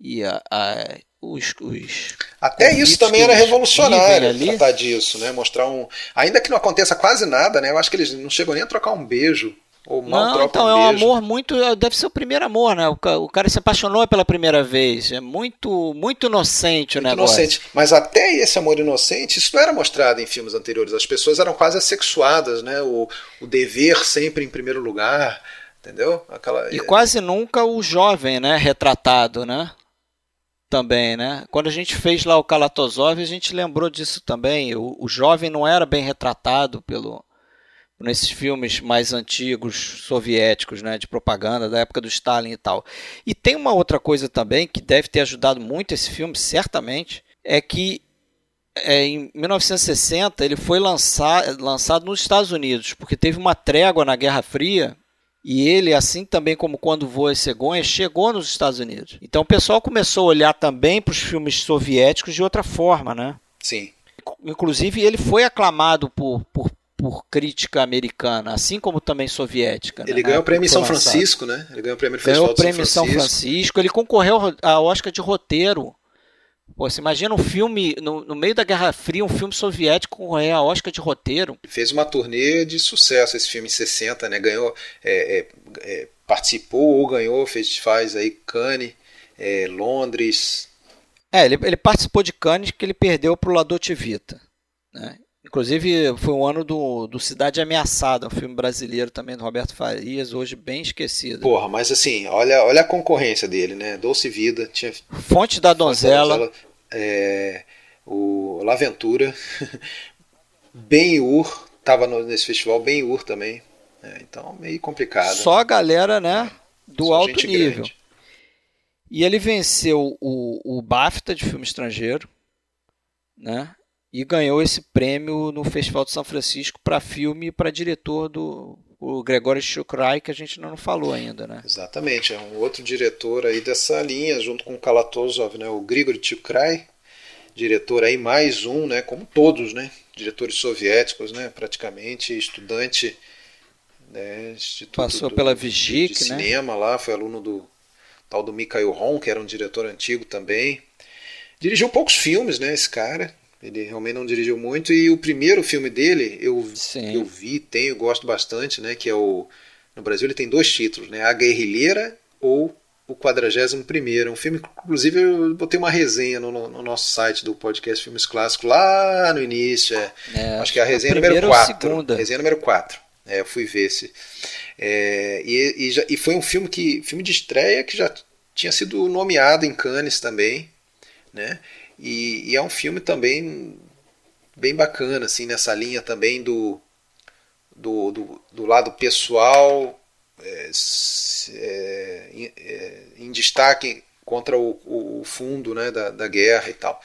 e a, a, os, os, Até isso também era revolucionário ali. tratar disso, né? Mostrar um. Ainda que não aconteça quase nada, né? Eu acho que eles não chegam nem a trocar um beijo ou mal não, então é um amor muito. É, deve ser o primeiro amor, né? O, o cara se apaixonou pela primeira vez. É muito, muito inocente muito o negócio. Inocente. Mas até esse amor inocente, isso não era mostrado em filmes anteriores. As pessoas eram quase assexuadas, né? O, o dever sempre em primeiro lugar. Entendeu? Aquela... E quase nunca o jovem, né? Retratado, né? Também, né? Quando a gente fez lá o Kalatozov, a gente lembrou disso também. O, o jovem não era bem retratado pelo nesses filmes mais antigos soviéticos, né, de propaganda da época do Stalin e tal. E tem uma outra coisa também que deve ter ajudado muito esse filme, certamente, é que é, em 1960 ele foi lançar, lançado nos Estados Unidos, porque teve uma trégua na Guerra Fria e ele, assim também como quando voa as cegonhas, chegou nos Estados Unidos. Então o pessoal começou a olhar também para os filmes soviéticos de outra forma, né? Sim. Inclusive ele foi aclamado por, por por crítica americana, assim como também soviética. Ele né? ganhou o prêmio em São Francisco, né? Ele ganhou o prêmio ganhou o prêmio São Francisco. São Francisco. Ele concorreu ao Oscar de roteiro. Pô, você imagina um filme, no, no, meio da Guerra Fria, um filme soviético concorrer ao Oscar de roteiro. Ele fez uma turnê de sucesso esse filme em 60, né? Ganhou, é, é, é, participou ou ganhou festivais aí, Cannes, é, Londres. É, ele, ele participou de Cannes que ele perdeu para o Ladotivita. Né? Inclusive, foi um ano do, do Cidade Ameaçada, um filme brasileiro também do Roberto Farias, hoje bem esquecido. Porra, mas assim, olha, olha a concorrência dele, né? Doce Vida, tinha. Fonte da Donzela. Fonte da Donzela é, o Laventura. *laughs* Ben-Hur, tava no, nesse festival, Ben-Hur também. É, então, meio complicado. Só a galera, né? Do Só alto nível. Grande. E ele venceu o, o BAFTA de filme estrangeiro, né? E ganhou esse prêmio no Festival de São Francisco para filme e para diretor do o Gregório Shukrai, que a gente não falou ainda, né? Exatamente, é um outro diretor aí dessa linha, junto com o Kalatozov, né? O Grigori Shukrai, diretor aí mais um, né? Como todos, né? Diretores soviéticos, né? Praticamente estudante, né? Instituto Passou do, pela Vigik, de, de né? cinema lá, foi aluno do tal do Mikhail Ron, que era um diretor antigo também. Dirigiu poucos filmes, né? Esse cara, ele realmente não dirigiu muito. E o primeiro filme dele, eu, eu vi, tenho, gosto bastante, né? Que é o. No Brasil ele tem dois títulos, né? A Guerrilheira ou o 41 primeiro. Um filme, inclusive, eu botei uma resenha no, no, nosso site do podcast Filmes Clássicos lá no início. É, é, acho que é a resenha a número 4. Resenha número 4. É, eu fui ver esse. É, e, e, já, e foi um filme que. filme de estreia que já tinha sido nomeado em Cannes também. Né? E, e, é um filme também bem bacana, assim, nessa linha também do, do, do, do lado pessoal, é, é, é, em destaque contra o, o, fundo né, da, da guerra e tal.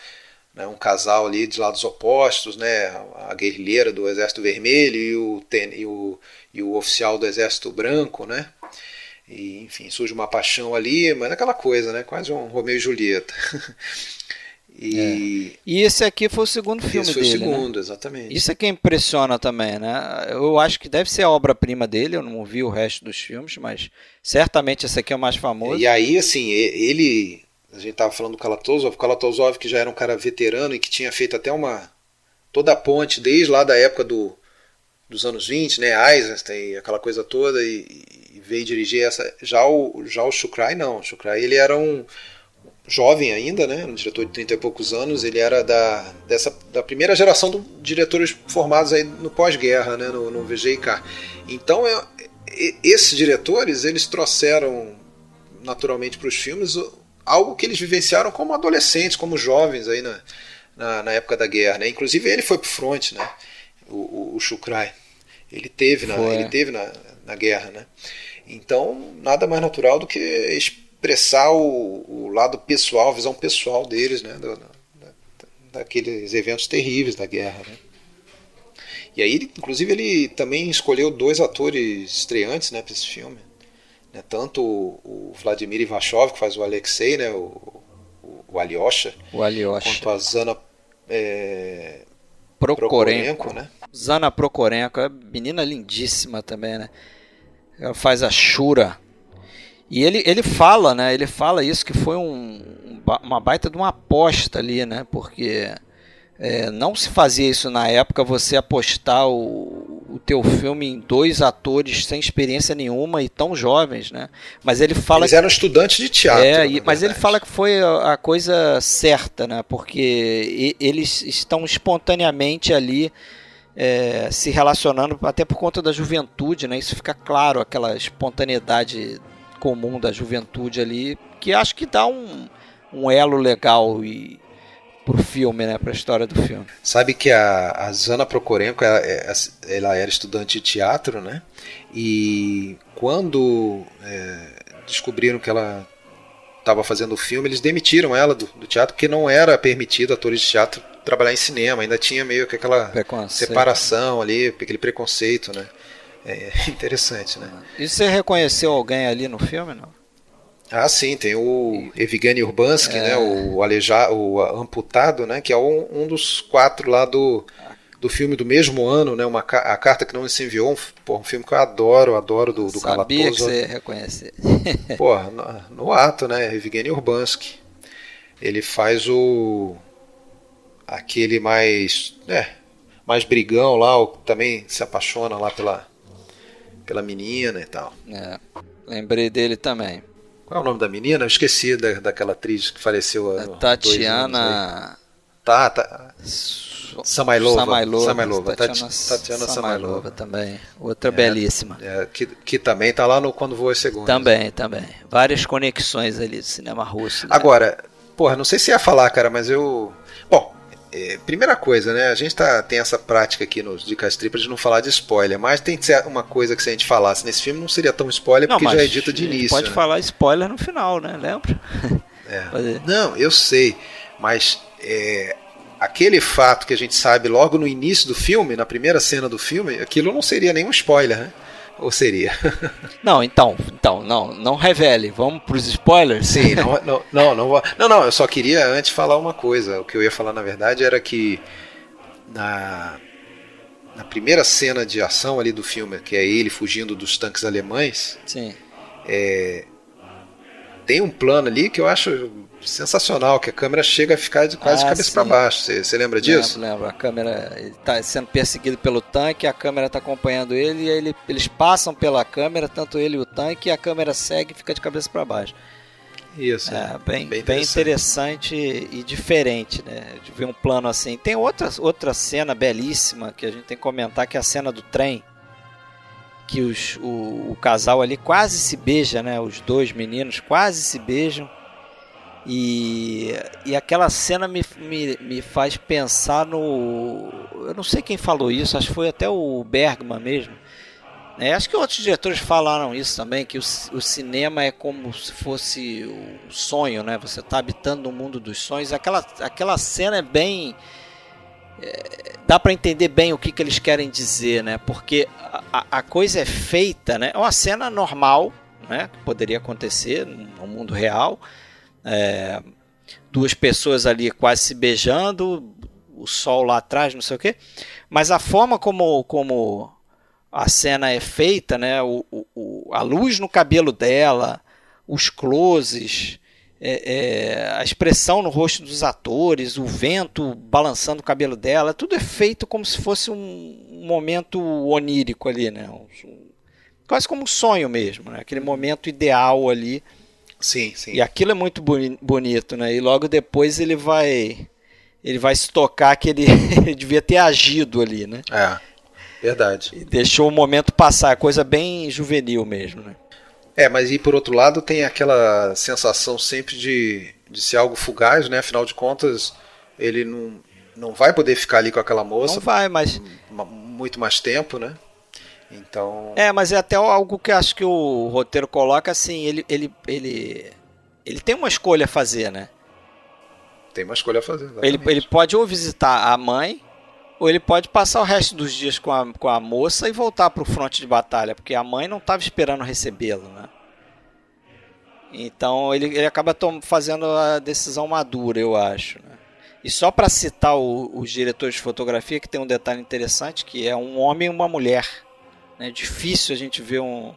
Né, um casal ali de lados opostos, né, a guerrilheira do Exército Vermelho e o, e o, e o oficial do Exército Branco, né? E, enfim, surge uma paixão ali, mas é aquela coisa, né? Quase um Romeu e Julieta. *laughs* E... É. e esse aqui foi o segundo filme esse foi dele. Foi o segundo, né? exatamente. Isso é que impressiona também, né? Eu acho que deve ser a obra-prima dele, eu não vi o resto dos filmes, mas certamente esse aqui é o mais famoso. E aí, assim, ele. A gente estava falando do Kalatozov, o Kalatozov que já era um cara veterano e que tinha feito até uma. toda a ponte desde lá da época do, dos anos 20, né? Eisenstein, aquela coisa toda, e, e veio dirigir essa. Já o, já o Shukrai, não. O Shukrai ele era um jovem ainda, né, um diretor de 30 e poucos anos, ele era da, dessa, da primeira geração de diretores formados aí no pós-guerra, né, no, no VGIK. Então, é, esses diretores, eles trouxeram naturalmente para os filmes algo que eles vivenciaram como adolescentes, como jovens aí na, na, na época da guerra, né? Inclusive ele foi para o front, né? O, o, o Shukrai. Ele teve na, ele teve na, na guerra, né? Então, nada mais natural do que expressar o, o lado pessoal, a visão pessoal deles, né? Da, daqueles eventos terríveis da guerra, né? E aí, inclusive, ele também escolheu dois atores estreantes né, para esse filme. Né, tanto o Vladimir Ivashov, que faz o Alexei, né, o, o, o Alyosha, o Alyosha, quanto a Zana é, Prokorenko, Prokorenko, né? Zana Prokorenko, é menina lindíssima também, né? Ela faz a Shura. E ele, ele fala, né? Ele fala isso que foi um, uma baita de uma aposta ali, né? Porque é, não se fazia isso na época, você apostar o, o teu filme em dois atores sem experiência nenhuma e tão jovens, né? Mas ele fala eles eram estudantes de teatro. É, e, mas ele fala que foi a, a coisa certa, né? Porque e, eles estão espontaneamente ali é, se relacionando, até por conta da juventude, né? Isso fica claro, aquela espontaneidade comum da juventude ali, que acho que dá um, um elo legal e pro filme, né, pra história do filme. Sabe que a, a Zana Prokorenko, ela, é, ela, era estudante de teatro, né, e quando é, descobriram que ela estava fazendo o filme, eles demitiram ela do, do, teatro, porque não era permitido atores de teatro trabalhar em cinema, ainda tinha meio que aquela separação ali, aquele preconceito, né. É interessante, né. E você reconheceu alguém ali no filme, não? Ah, sim, tem o Evgeny Urbansky, é... né, o, aleja, o amputado, né, que é um, um, dos quatro lá do, do filme do mesmo ano, né, uma, a carta que não se enviou, um, porra, um filme que eu adoro, adoro do, do Sabia Calatoso. que você ia reconhecer. *laughs* Porra, no, no, ato, né, Evgeny Urbansky. Ele faz o aquele mais, né, mais brigão lá, o, também se apaixona lá pela pela menina e tal. É, lembrei dele também. Qual é o nome da menina? Eu esqueci da, daquela atriz que faleceu há Tatiana. Tá, tá. Samailova. Samailova. Samailova. Tatiana, Tatiana Samailova também. Outra é, belíssima. É, que, que também está lá no Quando Voa Segundo. Também, também. Várias conexões ali do cinema russo. Né? Agora, porra, não sei se ia falar, cara, mas eu. É, primeira coisa, né? A gente tá, tem essa prática aqui nos Dicas Triplas de não falar de spoiler, mas tem que ser uma coisa que se a gente falasse nesse filme não seria tão spoiler, não, porque já é dito de início. Pode né? falar spoiler no final, né? Lembra? É. *laughs* Não, eu sei, mas é, aquele fato que a gente sabe logo no início do filme, na primeira cena do filme, aquilo não seria nenhum spoiler, né? Ou seria? *laughs* Não, então, então, não, não revele. Vamos para os spoilers? Sim, não, *laughs* não, não, não, não, não, eu só queria antes falar uma coisa. O que eu ia falar na verdade era que na, na primeira cena de ação ali do filme, que é ele fugindo dos tanques alemães, Sim. É, tem um plano ali que eu acho sensacional, que a câmera chega a ficar de, quase ah, de cabeça para baixo. Você lembra disso? Lembro, lembro. A câmera está sendo perseguido pelo tanque, a câmera está acompanhando ele e ele, eles passam pela câmera, tanto ele e o tanque, e a câmera segue e fica de cabeça para baixo. Isso. É, bem, bem, interessante. bem interessante e diferente, né? De ver um plano assim. Tem outra, outra cena belíssima que a gente tem que comentar, que é a cena do trem. Que os, o, o casal ali quase se beija, né? Os dois meninos quase se beijam e, e aquela cena me, me, me faz pensar no. Eu não sei quem falou isso, acho que foi até o Bergman mesmo. É, acho que outros diretores falaram isso também, que o, o cinema é como se fosse o sonho, né? Você está habitando no mundo dos sonhos. Aquela, aquela cena é bem. É, dá para entender bem o que, que eles querem dizer, né? Porque a, a coisa é feita, né? É uma cena normal, né? Que poderia acontecer no mundo real é, duas pessoas ali quase se beijando, o sol lá atrás, não sei o que. Mas a forma como, como a cena é feita, né? O, o, a luz no cabelo dela, os closes, é, é, a expressão no rosto dos atores, o vento balançando o cabelo dela, tudo é feito como se fosse um, momento onírico ali, né? Quase como um sonho mesmo, né? aquele momento ideal ali Sim, sim. E aquilo é muito bonito, né? E logo depois ele vai ele vai se tocar que ele, *laughs* ele devia ter agido ali, né? É. Verdade. E deixou o momento passar, coisa bem juvenil mesmo, né? É, mas e por outro lado tem aquela sensação sempre de, de ser algo fugaz, né? Afinal de contas, ele não, não vai poder ficar ali com aquela moça. Não vai, mas muito mais tempo, né? Então. É, mas é até algo que acho que o roteiro coloca assim, ele, ele, ele ele tem uma escolha a fazer, né? Tem uma escolha a fazer. Ele, ele pode ou visitar a mãe, ou ele pode passar o resto dos dias com a, com a moça e voltar para o fronte de batalha, porque a mãe não estava esperando recebê-lo, né? Então ele, ele acaba fazendo a decisão madura, eu acho. Né? E só para citar o, os diretores de fotografia, que tem um detalhe interessante, que é um homem e uma mulher. É difícil a gente ver um,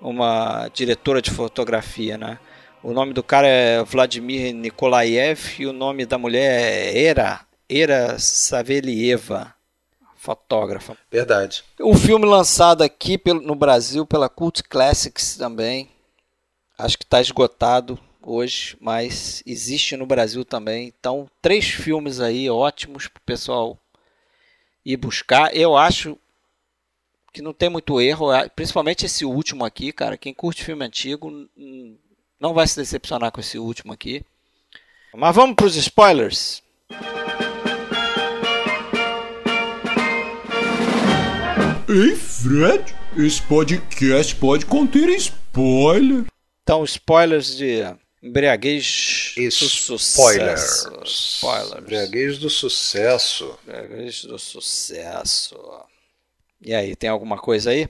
uma diretora de fotografia, né? O nome do cara é Vladimir Nikolaev e o nome da mulher é Era, Era Savelieva, fotógrafa. Verdade. O filme lançado aqui no Brasil pela Cult Classics também. Acho que está esgotado hoje, mas existe no Brasil também. Então, três filmes aí ótimos para o pessoal ir buscar. Eu acho que não tem muito erro, principalmente esse último aqui, cara. Quem curte filme antigo não vai se decepcionar com esse último aqui. Mas vamos para os spoilers. Ei, Fred, esse podcast pode conter spoiler. Então, spoilers de embriaguez Isso, do spoilers. sucesso. Spoilers. Embriaguez do sucesso. Embriaguez do sucesso. E aí, tem alguma coisa aí?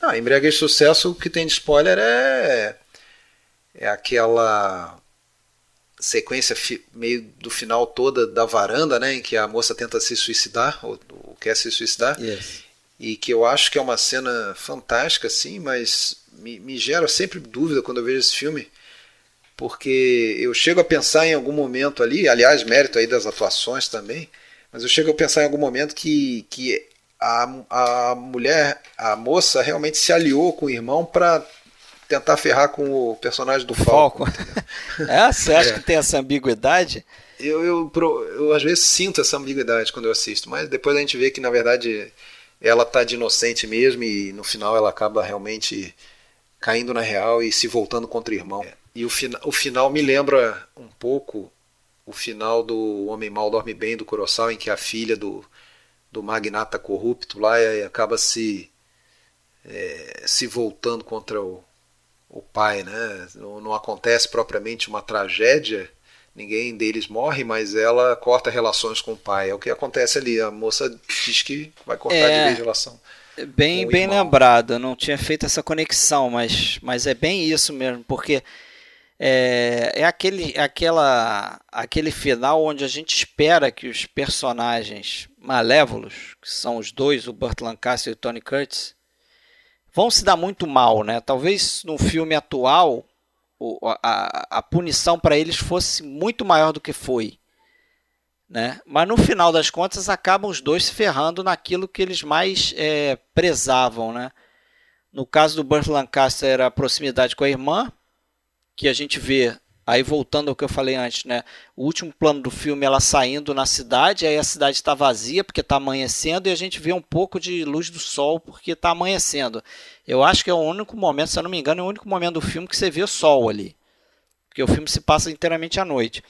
Não, embriaguez sucesso, o que tem de spoiler é é aquela sequência meio do final toda da varanda, né, em que a moça tenta se suicidar ou, ou quer se suicidar. Yes. E que eu acho que é uma cena fantástica, assim, mas me, me gera sempre dúvida quando eu vejo esse filme, porque eu chego a pensar em algum momento ali, aliás, mérito aí das atuações também, mas eu chego a pensar em algum momento que, que a, a mulher, a moça realmente se aliou com o irmão para tentar ferrar com o personagem do Falco. *laughs* é, você acha é. que tem essa ambiguidade? Eu, eu, eu, às vezes sinto essa ambiguidade quando eu assisto, mas depois a gente vê que na verdade ela tá de inocente mesmo e no final ela acaba realmente caindo na real e se voltando contra o irmão. E o, fina, o final me lembra um pouco o final do Homem Mal Dorme Bem do Kurosawa, em que a filha do, do magnata corrupto lá acaba se é, se voltando contra o, o pai, né? Não, não, acontece propriamente uma tragédia, ninguém deles morre, mas ela corta relações com o pai. É o que acontece ali. A moça diz que vai cortar é, de vez relação. Bem, bem lembrado. Eu não tinha feito essa conexão, mas, mas é bem isso mesmo, porque é, é aquele, aquela, aquele final onde a gente espera que os personagens malévolos, que são os dois, o Burt Lancaster e o Tony Curtis, vão se dar muito mal, né? Talvez no filme atual a, a punição para eles fosse muito maior do que foi. Né? Mas no final das contas acabam os dois se ferrando naquilo que eles mais é, prezavam. Né? No caso do Burt Lancaster era a proximidade com a irmã, que a gente vê Aí voltando ao que eu falei antes, né? O último plano do filme ela saindo na cidade, aí a cidade está vazia porque está amanhecendo e a gente vê um pouco de luz do sol porque está amanhecendo. Eu acho que é o único momento, se eu não me engano, é o único momento do filme que você vê o sol ali. Porque o filme se passa inteiramente à noite.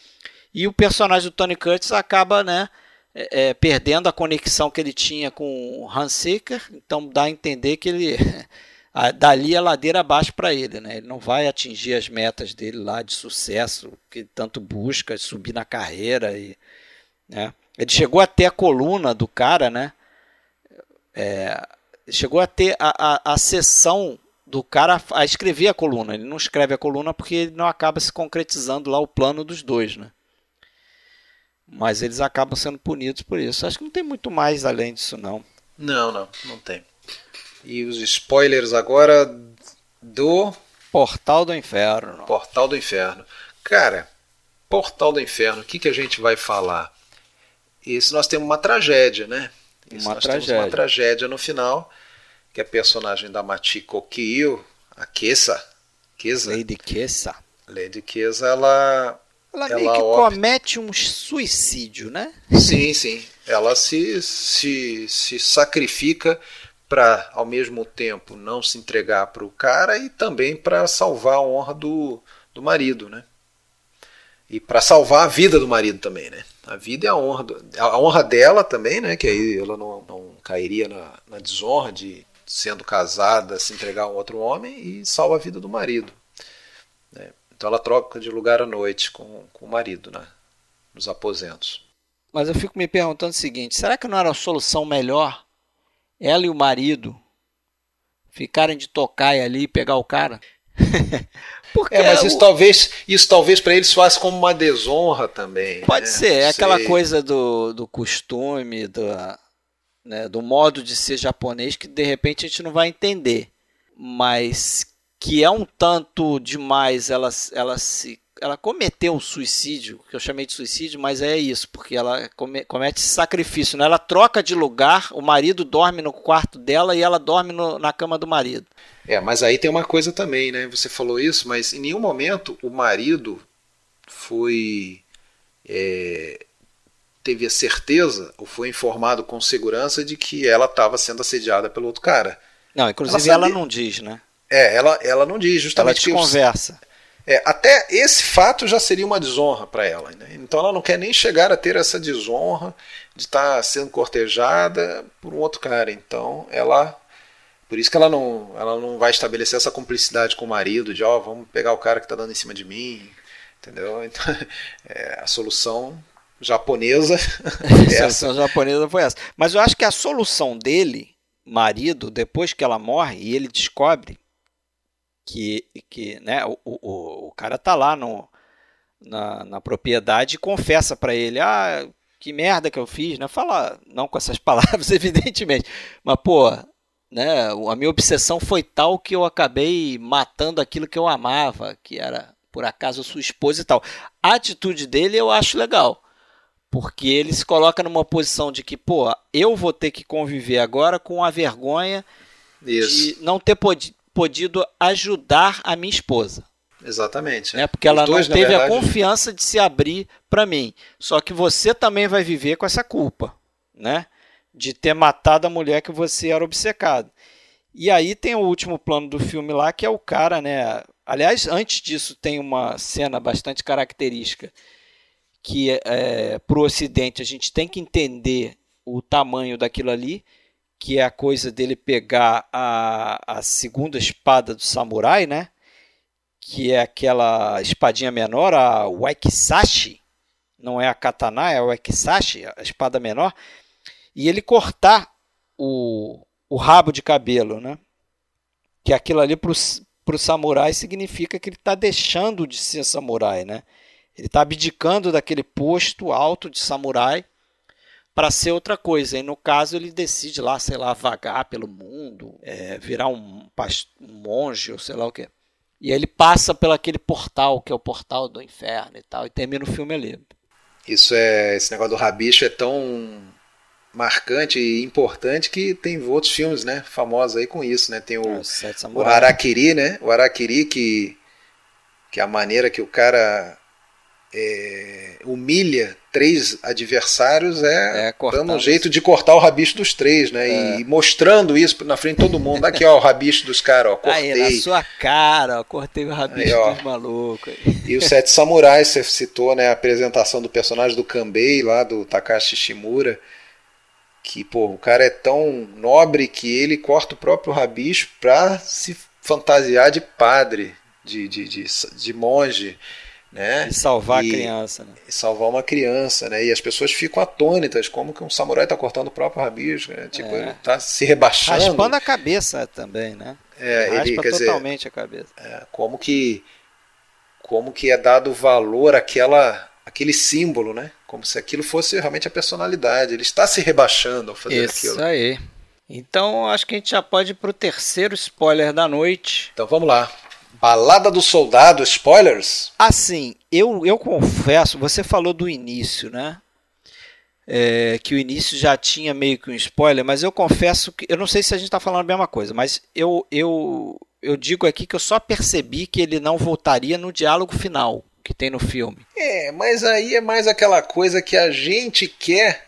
E o personagem do Tony Curtis acaba, né? É, é, perdendo a conexão que ele tinha com o Hans Seeker, então dá a entender que ele *laughs* dali a ladeira abaixo para ele, né? Ele não vai atingir as metas dele lá de sucesso que tanto busca, subir na carreira e, né? Ele chegou até a coluna do cara, né? É, chegou a ter a, a, a sessão do cara a escrever a coluna. Ele não escreve a coluna porque ele não acaba se concretizando lá o plano dos dois, né? Mas eles acabam sendo punidos por isso. Acho que não tem muito mais além disso, não. Não, não, não tem. E os spoilers agora do Portal do Inferno. Portal do Inferno. Cara, Portal do Inferno, o que, que a gente vai falar? Esse nós temos uma tragédia, né? Esse uma nós tragédia. temos uma tragédia no final, que é a personagem da Machiko Kiyo, a Kessa. Kesa. Lady Kessa. Lady Kessa, ela. Ela, ela meio que opta... comete um suicídio, né? Sim, sim. Ela se, se, se sacrifica para ao mesmo tempo não se entregar para o cara e também para salvar a honra do, do marido, né? E para salvar a vida do marido também, né? A vida e a honra, a honra dela também, né? Que aí ela não, não cairia na, na desonra de sendo casada se entregar a um outro homem e salva a vida do marido. Né? Então ela troca de lugar à noite com, com o marido, né? Nos aposentos. Mas eu fico me perguntando o seguinte: será que não era a solução melhor ela e o marido ficarem de tocaia ali e pegar o cara? *laughs* É, mas isso o... talvez, isso talvez para eles soasse como uma desonra também. Pode né? ser, é aquela coisa do, do costume, do, né, do modo de ser japonês que de repente a gente não vai entender. Mas que é um tanto demais ela, ela se ela cometeu um suicídio, que eu chamei de suicídio, mas é isso, porque ela come, comete sacrifício. Né? Ela troca de lugar, o marido dorme no quarto dela e ela dorme no, na cama do marido. É, mas aí tem uma coisa também, né? Você falou isso, mas em nenhum momento o marido foi. É, teve a certeza ou foi informado com segurança de que ela estava sendo assediada pelo outro cara. Não, inclusive ela, ela não diz, né? É, ela, ela não diz, justamente. Ela conversa. É, até esse fato já seria uma desonra para ela. Né? Então ela não quer nem chegar a ter essa desonra de estar tá sendo cortejada por um outro cara. Então ela. Por isso que ela não, ela não vai estabelecer essa cumplicidade com o marido, de ó, oh, vamos pegar o cara que está dando em cima de mim. Entendeu? *laughs* Então, é, a solução japonesa. *laughs* É a solução japonesa foi essa. Mas eu acho que a solução dele, marido, depois que ela morre e ele descobre que, que né, o, o, o cara tá lá no, na, na propriedade e confessa para ele, ah, que merda que eu fiz, né? Fala, não com essas *laughs* palavras, evidentemente, mas pô, né, a minha obsessão foi tal que eu acabei matando aquilo que eu amava, que era por acaso sua esposa e tal. A atitude dele eu acho legal, porque ele se coloca numa posição de que, pô, eu vou ter que conviver agora com a vergonha Isso. de não ter podido podido ajudar a minha esposa. Exatamente. Né? Porque ela dois, não teve verdade... a confiança de se abrir para mim. Só que você também vai viver com essa culpa, né? De ter matado a mulher que você era obcecado. E aí tem o último plano do filme lá, que é o cara, né? Aliás, antes disso tem uma cena bastante característica que é, para o Ocidente a gente tem que entender o tamanho daquilo ali que é a coisa dele pegar a, a segunda espada do samurai, né? Que é aquela espadinha menor, a wakizashi, não é a katana, é a wakizashi, a espada menor, e ele cortar o, o rabo de cabelo, né? Que aquilo ali para o samurai significa que ele está deixando de ser samurai, né? Ele está abdicando daquele posto alto de samurai para ser outra coisa. E no caso ele decide lá, sei lá, vagar pelo mundo, é, virar um, um monge ou sei lá o que. E aí ele passa pelo aquele portal, que é o portal do inferno e tal, e termina o filme ali. Isso é. Esse negócio do rabicho é tão marcante e importante que tem outros filmes, né? Famosos aí com isso, né? Tem o, é, o Harakiri, né? O Harakiri que, que é a maneira que o cara é, humilha três adversários é, é dando um jeito de cortar o rabicho dos três, né? É. E mostrando isso na frente de todo mundo. Aqui, ó, o rabicho dos caras, ó, cortei. Aí, na sua cara, ó, cortei o rabicho aí, dos malucos. E os Sete Samurais, você citou, né, a apresentação do personagem do Kanbei, lá do Takashi Shimura, que, pô, o cara é tão nobre que ele corta o próprio rabicho pra se fantasiar de padre, de, de, de, de monge né? E salvar e, a criança, né? E salvar uma criança, né? E as pessoas ficam atônitas, como que um samurai está cortando o próprio rabisco, né? Tipo, é. ele está se rebaixando. Raspando a cabeça também, né? É, ele, totalmente dizer, a cabeça. É, como que como que é dado valor àquela aquele símbolo, né? Como se aquilo fosse realmente a personalidade. Ele está se rebaixando ao fazer Isso aquilo. Isso aí. Então, acho que a gente já pode ir para o terceiro spoiler da noite. Então, vamos lá. Balada do Soldado, spoilers? Assim, eu, eu confesso, você falou do início, né? É, que o início já tinha meio que um spoiler, mas eu confesso que. Eu não sei se a gente está falando a mesma coisa, mas eu, eu, eu digo aqui que eu só percebi que ele não voltaria no diálogo final que tem no filme. É, mas aí é mais aquela coisa que a gente quer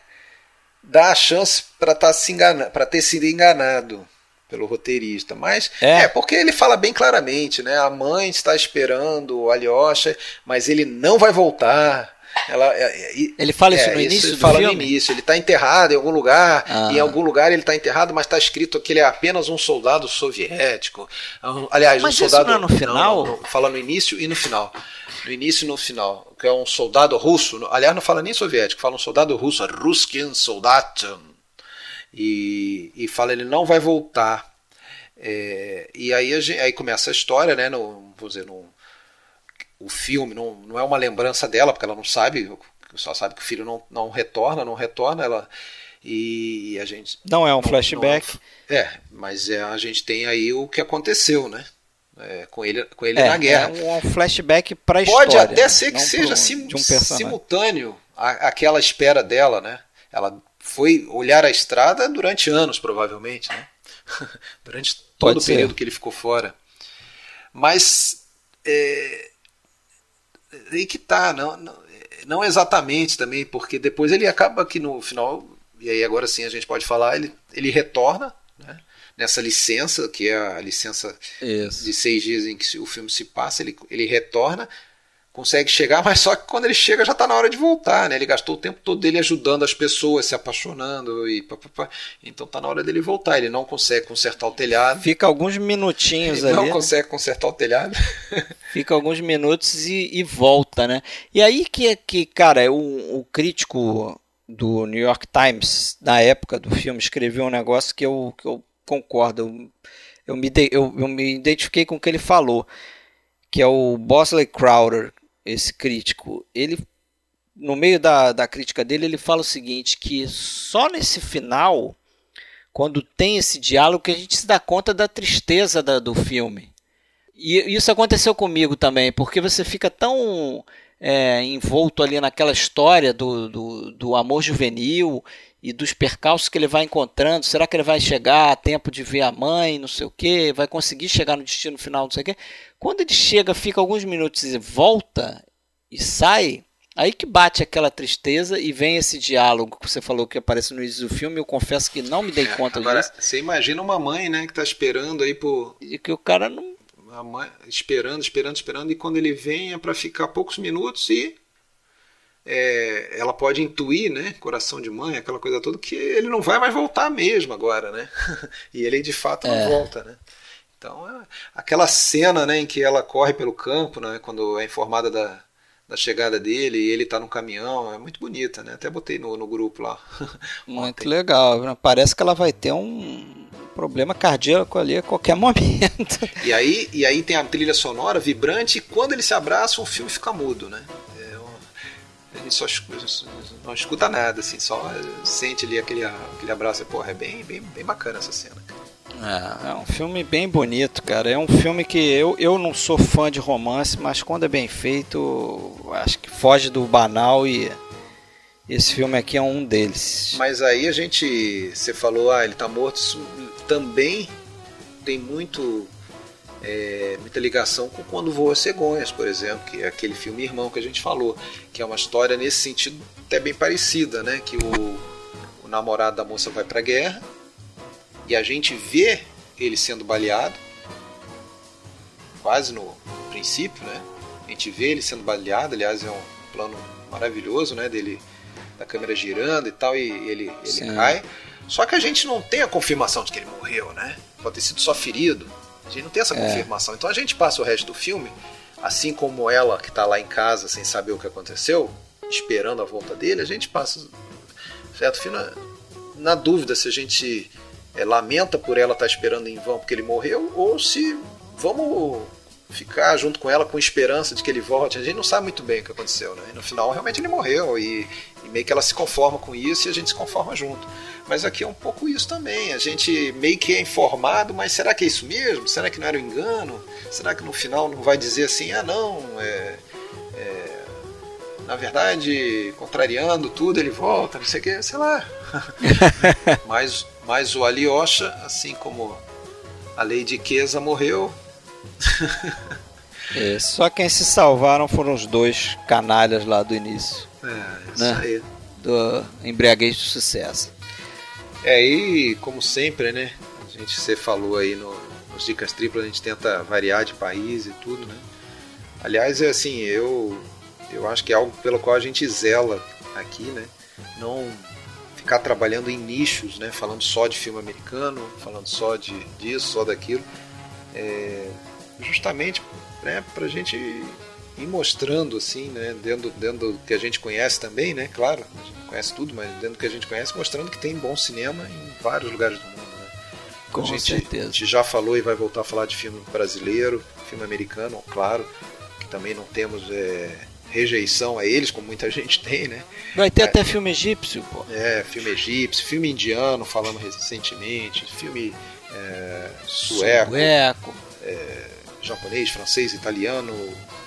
dar a chance para tá se para ter sido enganado pelo roteirista. Mas é. é. porque ele fala bem claramente, né? A mãe está esperando o Alyosha, mas ele não vai voltar. Ela, é, ele fala isso no início ele do fala filme? no início. Ele está enterrado em algum lugar. Ah. Em algum lugar ele está enterrado, mas está escrito que ele é apenas um soldado soviético. Um- Aliás, Mas um isso soldado. não é no final? não, fala no início e no final. No início e no final. Que é um soldado russo. Aliás, não fala nem soviético, fala um soldado russo, Ruskin Soldat. E, e fala ele não vai voltar. É, e aí, a gen- aí começa a história, né? No, vou dizer, no, o filme não, não é uma lembrança dela, porque ela não sabe, só sabe que o filho não, não retorna, não retorna, ela e a gente Não é um não- flashback. não é, é, mas é, a gente tem aí o que aconteceu, né? É, com ele, com ele É, na guerra. é um, flashback para Pode história. até ser que seja pro- sim- um simultâneo aquela espera dela, né? Ela foi olhar a estrada durante anos, provavelmente, né? *laughs* durante todo Pode o ser. período que ele ficou fora. Mas é, aí que tá, não, não, não exatamente também, porque depois ele acaba que no final, e aí agora sim a gente pode falar, ele, ele retorna né, nessa licença, que é a licença Isso. de seis dias em que o filme se passa, ele, ele retorna, consegue chegar, *laughs* mas só que quando ele chega já está na hora de voltar, né? Ele gastou o tempo todo dele ajudando as pessoas, se apaixonando e pá, pá, pá. então está na hora dele voltar. Ele não consegue consertar o telhado, Fica alguns minutinhos ele ali. não né? consegue consertar o telhado. *laughs* Fica alguns minutos e, e volta, né? E aí que, é que cara, o, o crítico do New York Times, na época do filme, escreveu um negócio que eu, que eu concordo. Eu, eu, me de- eu, eu me identifiquei com o que ele falou, que é o Bosley Crowder, esse crítico. Ele, no meio da, da crítica dele, ele fala o seguinte, que só nesse final, quando tem esse diálogo, que a gente se dá conta da tristeza da- do filme. E isso aconteceu comigo também, porque você fica tão é, envolto ali naquela história do, do, do amor juvenil e dos percalços que ele vai encontrando. Será que ele vai chegar a tempo de ver a mãe, não sei o quê? Vai conseguir chegar no destino final, não sei o quê? Quando ele chega, fica alguns minutos e volta e sai, aí que bate aquela tristeza e vem esse diálogo que você falou que aparece no início do filme. Eu confesso que não me dei conta É, Agora, disso. você imagina uma mãe, né, que está esperando aí por E que o cara não. a mãe, esperando, esperando, esperando, e quando ele vem é para ficar poucos minutos e é, ela pode intuir, né, coração de mãe, aquela coisa toda, que ele não vai mais voltar mesmo agora, né? *laughs* e ele de fato não É. volta, né? Então, é, aquela cena, né, em que ela corre pelo campo, né, quando é informada da, da chegada dele e ele está no caminhão, é muito bonita, né? Até botei no, no grupo lá. *laughs* Muito ontem. legal. Parece que ela vai ter um problema cardíaco ali a qualquer *laughs* momento. E aí, e aí tem a trilha sonora vibrante e quando eles se abraçam o filme fica mudo, né? É a gente só escuta, não escuta nada, assim, só sente ali aquele, aquele abraço. Porra, é bem, bem, bem bacana essa cena. cara. É, é um filme bem bonito, cara. É um filme que eu, eu não sou fã de romance, mas quando é bem feito, acho que foge do banal e esse filme aqui é um deles. Mas aí a gente, você falou, ah, ele tá morto, isso também tem muito é, muita ligação com Quando Voa Cegonhas, por exemplo, que é aquele filme Irmão que a gente falou, que é uma história nesse sentido até bem parecida, né? Que o, o namorado da moça vai pra guerra e a gente vê ele sendo baleado, quase no princípio, né? A gente vê ele sendo baleado, aliás, é um plano maravilhoso, né? Dele, da câmera girando e tal, e ele, ele Sim. cai. Só que a gente não tem a confirmação de que ele morreu, né? Pode ter sido só ferido. A gente não tem essa É. confirmação. Então a gente passa o resto do filme, assim como ela que tá lá em casa sem saber o que aconteceu, esperando a volta dele, a gente passa certo filme na, na dúvida se a gente é, lamenta por ela estar esperando em vão porque ele morreu ou se vamos ficar junto com ela com esperança de que ele volte. A gente não sabe muito bem o que aconteceu, né? E no final realmente ele morreu e, e meio que ela se conforma com isso e a gente se conforma junto. Mas aqui é um pouco isso também. A gente meio que é informado, mas será que é isso mesmo? Será que não era um engano? Será que no final não vai dizer assim, ah não, é, é, na verdade, contrariando tudo, ele volta, não sei o que, sei lá. *laughs* mas, mas o Alyosha, assim como a Lady Kesa morreu, *laughs* É, só quem se salvaram foram os dois canalhas lá do início é, isso Né? aí. do Embriaguez de Sucesso. É, e como sempre, né? A gente, você falou aí no, nos Dicas Triplas, a gente tenta variar de país e tudo, né? Aliás, é assim, eu eu acho que é algo pelo qual a gente zela aqui, né? Não ficar trabalhando em nichos, né? Falando só de filme americano, falando só de disso, só daquilo. É, justamente né, para a gente ir mostrando assim, né, dentro, dentro do que a gente conhece também, né, claro, a gente conhece tudo, mas dentro do que a gente conhece, mostrando que tem bom cinema em vários lugares do mundo. Né? Com a gente, certeza. A gente já falou e vai voltar a falar de filme brasileiro, filme americano, claro, que também não temos é, rejeição a eles, como muita gente *laughs* tem, né? Vai ter é, até filme egípcio, pô. É, filme egípcio, filme indiano, falamos recentemente, filme é, sueco. Sueco. É, japonês, francês, italiano,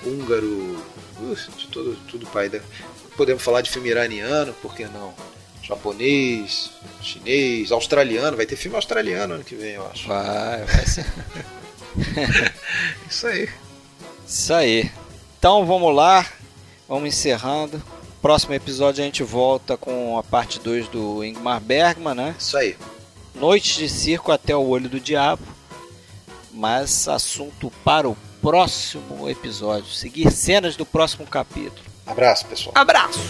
húngaro, de todo, tudo pai. Podemos falar de filme iraniano, por que não? Japonês, chinês, australiano, vai ter filme australiano ano que vem, eu acho. Vai, vai ser. *laughs* Isso aí. Isso aí. Então vamos lá, vamos encerrando. Próximo episódio a gente volta com a parte 2 do Ingmar Bergman, né? Isso aí. Noites de Circo até o Olho do Diabo mas assunto para o próximo episódio. Seguir cenas do próximo capítulo. Abraço, pessoal. Abraço!